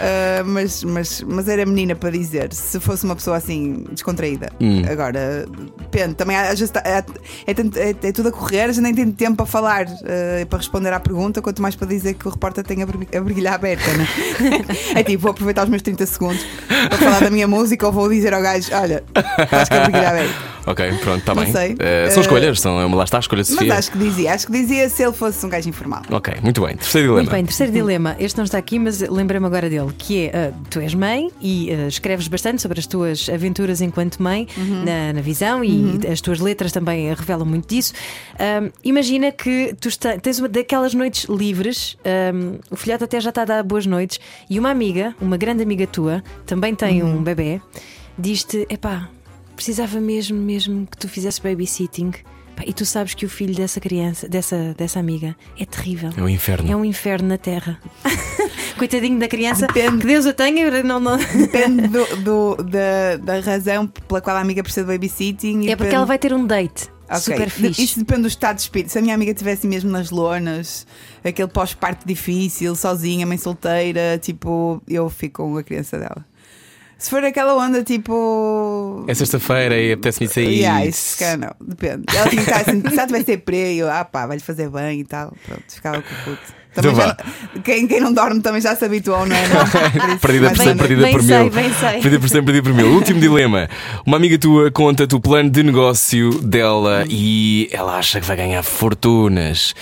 Ah, mas, mas, mas era menina para dizer, se fosse uma pessoa assim descontraída. Hum. Agora, depende, também às vezes tá- é, é é- é tudo a correr, a gente nem tem tempo para falar, ah, para responder à pergunta, quanto mais para dizer que o repórter tem a, a brilha aberta, né? é tipo, vou aproveitar os meus 30 segundos para falar da minha música ou vou dizer ao gajo: olha, acho que a brilha aberta. Ok, pronto, está Não bem. sei. Eh, são Eh, escolhas, são, lá está a escolha de Mas Sofia. acho que dizia, acho que dizia se ele fosse um gajo informal. Ok, muito bem. Terceiro dilema. Muito bem, terceiro dilema. Este não está aqui, mas lembrei-me agora dele, que é ah, tu és mãe e ah, escreves bastante sobre as tuas aventuras enquanto mãe na, na visão e as tuas letras também revelam muito disso. Imagina que tu está- tens uma daquelas noites livres, o filhote até já está a dar boas noites, e uma amiga, uma grande amiga tua, também tem um bebê, diz-te: epá, precisava mesmo, mesmo que tu fizesse babysitting. E tu sabes que o filho dessa criança, dessa, dessa amiga, é terrível. É o inferno. É um inferno na Terra. Coitadinho da criança. Depende. Que Deus o tenha. Não, não... Depende do, do- da, da razão pela qual a amiga precisa de babysitting. e É porque depende- ela vai ter um date Ok. super fixe. Isso depende do estado de espírito. Se a minha amiga estivesse mesmo nas lonas, aquele pós-parto difícil, sozinha, mãe solteira, tipo, eu fico com a criança dela. Se for aquela onda tipo. É sexta-feira e apetece-me sair. Yeah, isso, se calhar não, depende. Ela tinha que estar assim, se ela tivesse ser eu, ah pá, vai-lhe fazer bem e tal. Pronto, ficava com o puto. Também Então já quem, quem não dorme também já se habituou, não é? Não? Perdida por mais ou 100, menos. perdida bem por sei, mil. Perdida por 100, perdida por mil. Último dilema. Uma amiga tua conta-te o plano de negócio dela e ela acha que vai ganhar fortunas.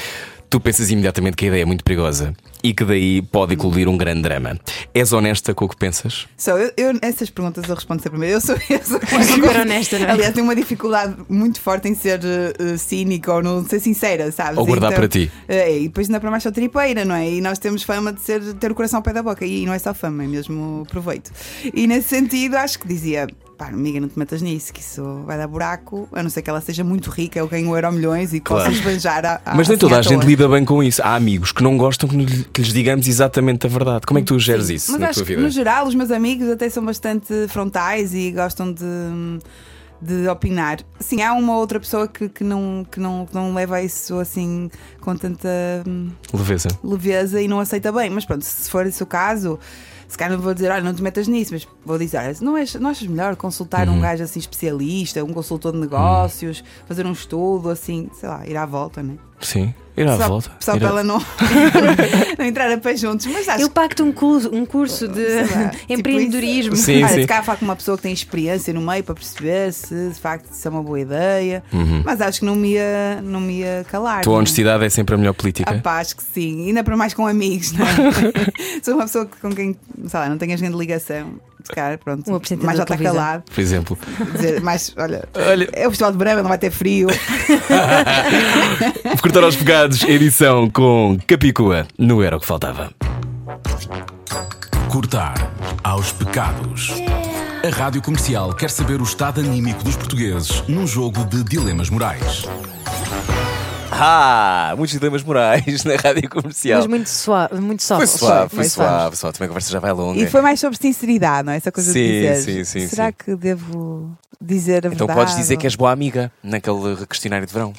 Tu pensas imediatamente que a ideia é muito perigosa e que daí pode eclodir um grande drama. És honesta com o que pensas? Só, eu, eu- essas perguntas eu respondo sempre primeiro. Eu sou, eu sou super honesta, não é? Aliás, tenho uma dificuldade muito forte em ser uh, cínica ou não ser sincera, sabes? Ou guardar para ti. eh, e depois ainda para mais sou tripeira, não é? E nós temos fama de ser, ter o coração ao pé da boca. E não é só fama, é mesmo proveito. E nesse sentido, acho que dizia. Pá, amiga, não te metas nisso, que isso vai dar buraco, a não ser que ela seja muito rica ou ganhe um euro milhões e Claro. possa esbanjar a, a, Mas nem assim toda à a gente lida bem com isso. Há amigos que não gostam que que lhes digamos exatamente a verdade. Como é que tu geres isso Mas na acho tua que, vida? no geral, os meus amigos até são bastante frontais e gostam de, de opinar. Sim, há uma outra pessoa que, que, não, que não, que não leva isso assim com tanta hum, Leveza. leveza e não aceita bem. Mas pronto, se for esse o caso. Se calhar não vou dizer, olha, não te metas nisso, mas vou dizer, olha, não, és, não achas melhor consultar Uhum. um gajo assim especialista, um consultor de negócios, fazer um estudo, assim, sei lá, ir à volta, né? Sim. Ir à só volta. só Ir para à- ela não, não entrar a pé juntos, mas acho Eu pacto um curso, um curso de lá, tipo empreendedorismo. isso. Sim, Olha, sim. Se calhar falar com uma pessoa que tem experiência no meio para perceber se de facto isso é uma boa ideia. Uhum. Mas acho que não me ia, não me ia calar. Tua não é? honestidade é sempre a melhor política. Ah, pá, acho que sim, ainda para mais com amigos, não é? Sou uma pessoa que- com quem, sei lá, não tenho grande ligação. Se calhar, pronto, Um apresentador mais já está calado. Por exemplo. Dizer, mais, olha, Olha, é o Festival de Brama, não vai ter frio. Cortar aos pecados, edição com Capicua. No Era o que Faltava. Cortar aos pecados. A Rádio Comercial quer saber o estado anímico dos portugueses num jogo de dilemas morais. Ah, muitos dilemas morais na rádio comercial. Mas muito suave, muito Foi soft. suave, foi foi suave, suave. Também a conversa já vai longa. E foi mais sobre sinceridade, não é? Essa coisa Sim, de dizer. sim, sim, Será sim. que devo dizer a Então verdade? podes dizer que és boa amiga naquele questionário de verão.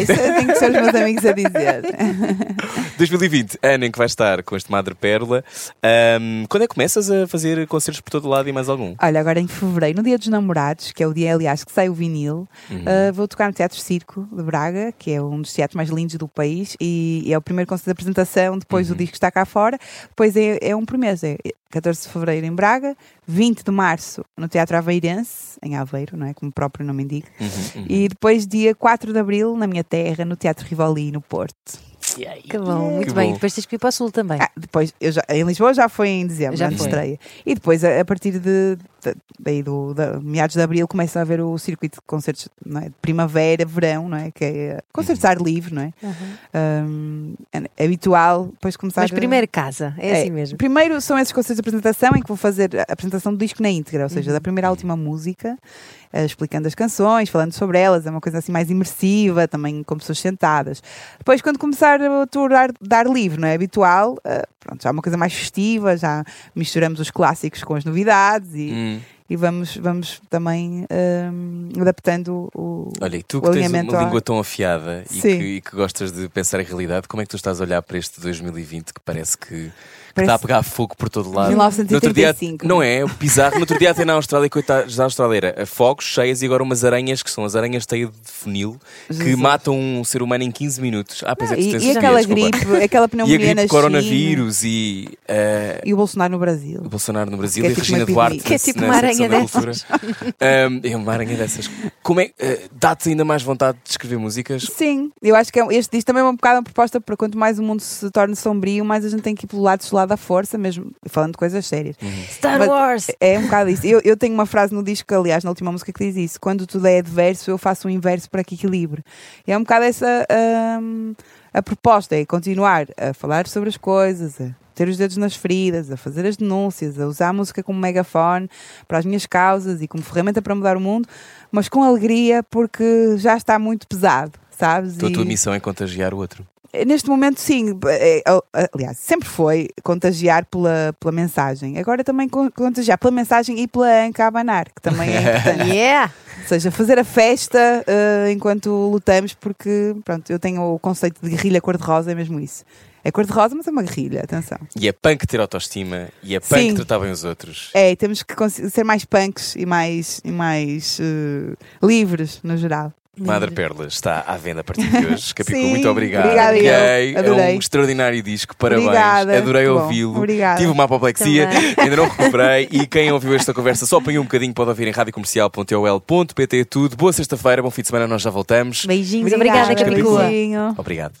Isso tem que ser os meus amigos a dizer. 2020, ano em que vais estar com este Madre Pérola. Ahm, quando é que começas a fazer concertos por todo lado e mais algum? Olha, agora em fevereiro, no dia dos namorados, que é o dia, aliás, que sai o vinil, Uhum. uh, vou tocar no Teatro Circo de Braga, que é um dos teatros mais lindos do país, e é o primeiro concerto de apresentação, depois Uhum. o disco está cá fora, depois é, é um por mês, é 14 de fevereiro em Braga, 20 de março no Teatro Aveirense, em Aveiro, não é? Como o próprio nome indica, Uhum, e depois dia 4 de abril, na minha terra, no Teatro Rivoli, no Porto. Que bom, muito Que bem. bom. Depois tens que ir para o Sul também. Ah, depois, eu já, em Lisboa já foi em dezembro, Já na foi. estreia. E depois, a, a partir de daí do, da, meados de abril começa a haver o circuito de concertos não é? de primavera, verão, não é? Que é concertos de ar livre, não é? Um, é habitual depois começar Mas a- primeiro casa, é, assim mesmo. Primeiro são esses concertos de apresentação em que vou fazer a apresentação do disco na íntegra, ou Uhum. seja, da primeira à última música, eh, explicando as canções, falando sobre elas, é uma coisa assim mais imersiva, também com pessoas sentadas. Depois, quando começar o tour dar, dar livre, não é habitual, eh, pronto, já é uma coisa mais festiva, já misturamos os clássicos com as novidades e, Hum. E vamos, vamos também hum, adaptando o. Olha, e tu que tens uma língua tão afiada e que, e que gostas de pensar em realidade, como é que tu estás a olhar para este 2020 que parece que, que está a pegar fogo por todo lado? 1985. No outro dia, não é? Bizarro. No outro dia até na Austrália, coitados da Austrália, era fogos cheias e agora umas aranhas que são as aranhas teia de funil que Jesus. matam um ser humano em 15 minutos. Ah, pois é, tu E, tens e aquela dias, desculpa. gripe, aquela E a pneumonia gripe na de China. coronavírus e, eh, E o Bolsonaro no Brasil. o Bolsonaro no Brasil Que é e a tipo Regina uma epidemia. Duarte Que é tipo uma aranha dessas. é uma aranha dessas. Como é, eh, dá-te ainda mais vontade de escrever músicas? Sim, eu acho que é- este disco também é um bocado uma proposta para quanto mais o mundo se torna sombrio, mais a gente tem que ir pelo lado lado da força, mesmo falando de coisas sérias. Star Mas Wars! É um bocado isso. Eu, eu tenho uma frase no disco, aliás, na última música que diz isso: quando tudo é adverso, eu faço o inverso para que equilibre. E é um bocado essa hum, a proposta: é continuar a falar sobre as coisas, a ter os dedos nas feridas, a fazer as denúncias, a usar a música como megafone para as minhas causas e como ferramenta para mudar o mundo, mas com alegria, porque já está muito pesado. Sabes? Então a tua missão é contagiar o outro. Neste momento, sim. É, é, Aliás, sempre foi contagiar pela, pela mensagem. Agora também con- contagiar pela mensagem e pela anca a abanar, que também é importante. Yeah! Ou seja, fazer a festa eh, enquanto lutamos, porque pronto, eu tenho o conceito de guerrilha cor-de-rosa, é mesmo isso. É cor-de-rosa, mas é uma guerrilha, atenção. E é punk ter autoestima e é punk Sim. tratar bem os outros. É, temos que ser mais punks e mais, e mais eh, livres, no geral. Madre Perlas está à venda a partir de hoje. Capicu, Sim, muito obrigado. obrigada. Gay, é um extraordinário disco, parabéns. Obrigada, Adorei ouvi-lo. Obrigada. Tive uma apoplexia, Também. ainda não recuperei. E quem ouviu esta conversa só apanhou um bocadinho, pode ouvir em radiocomercial.ol.pt tudo. Boa sexta-feira, bom fim de semana, nós já voltamos. Beijinhos, Obrigada, obrigada, Capicua. Beijinho. Obrigado.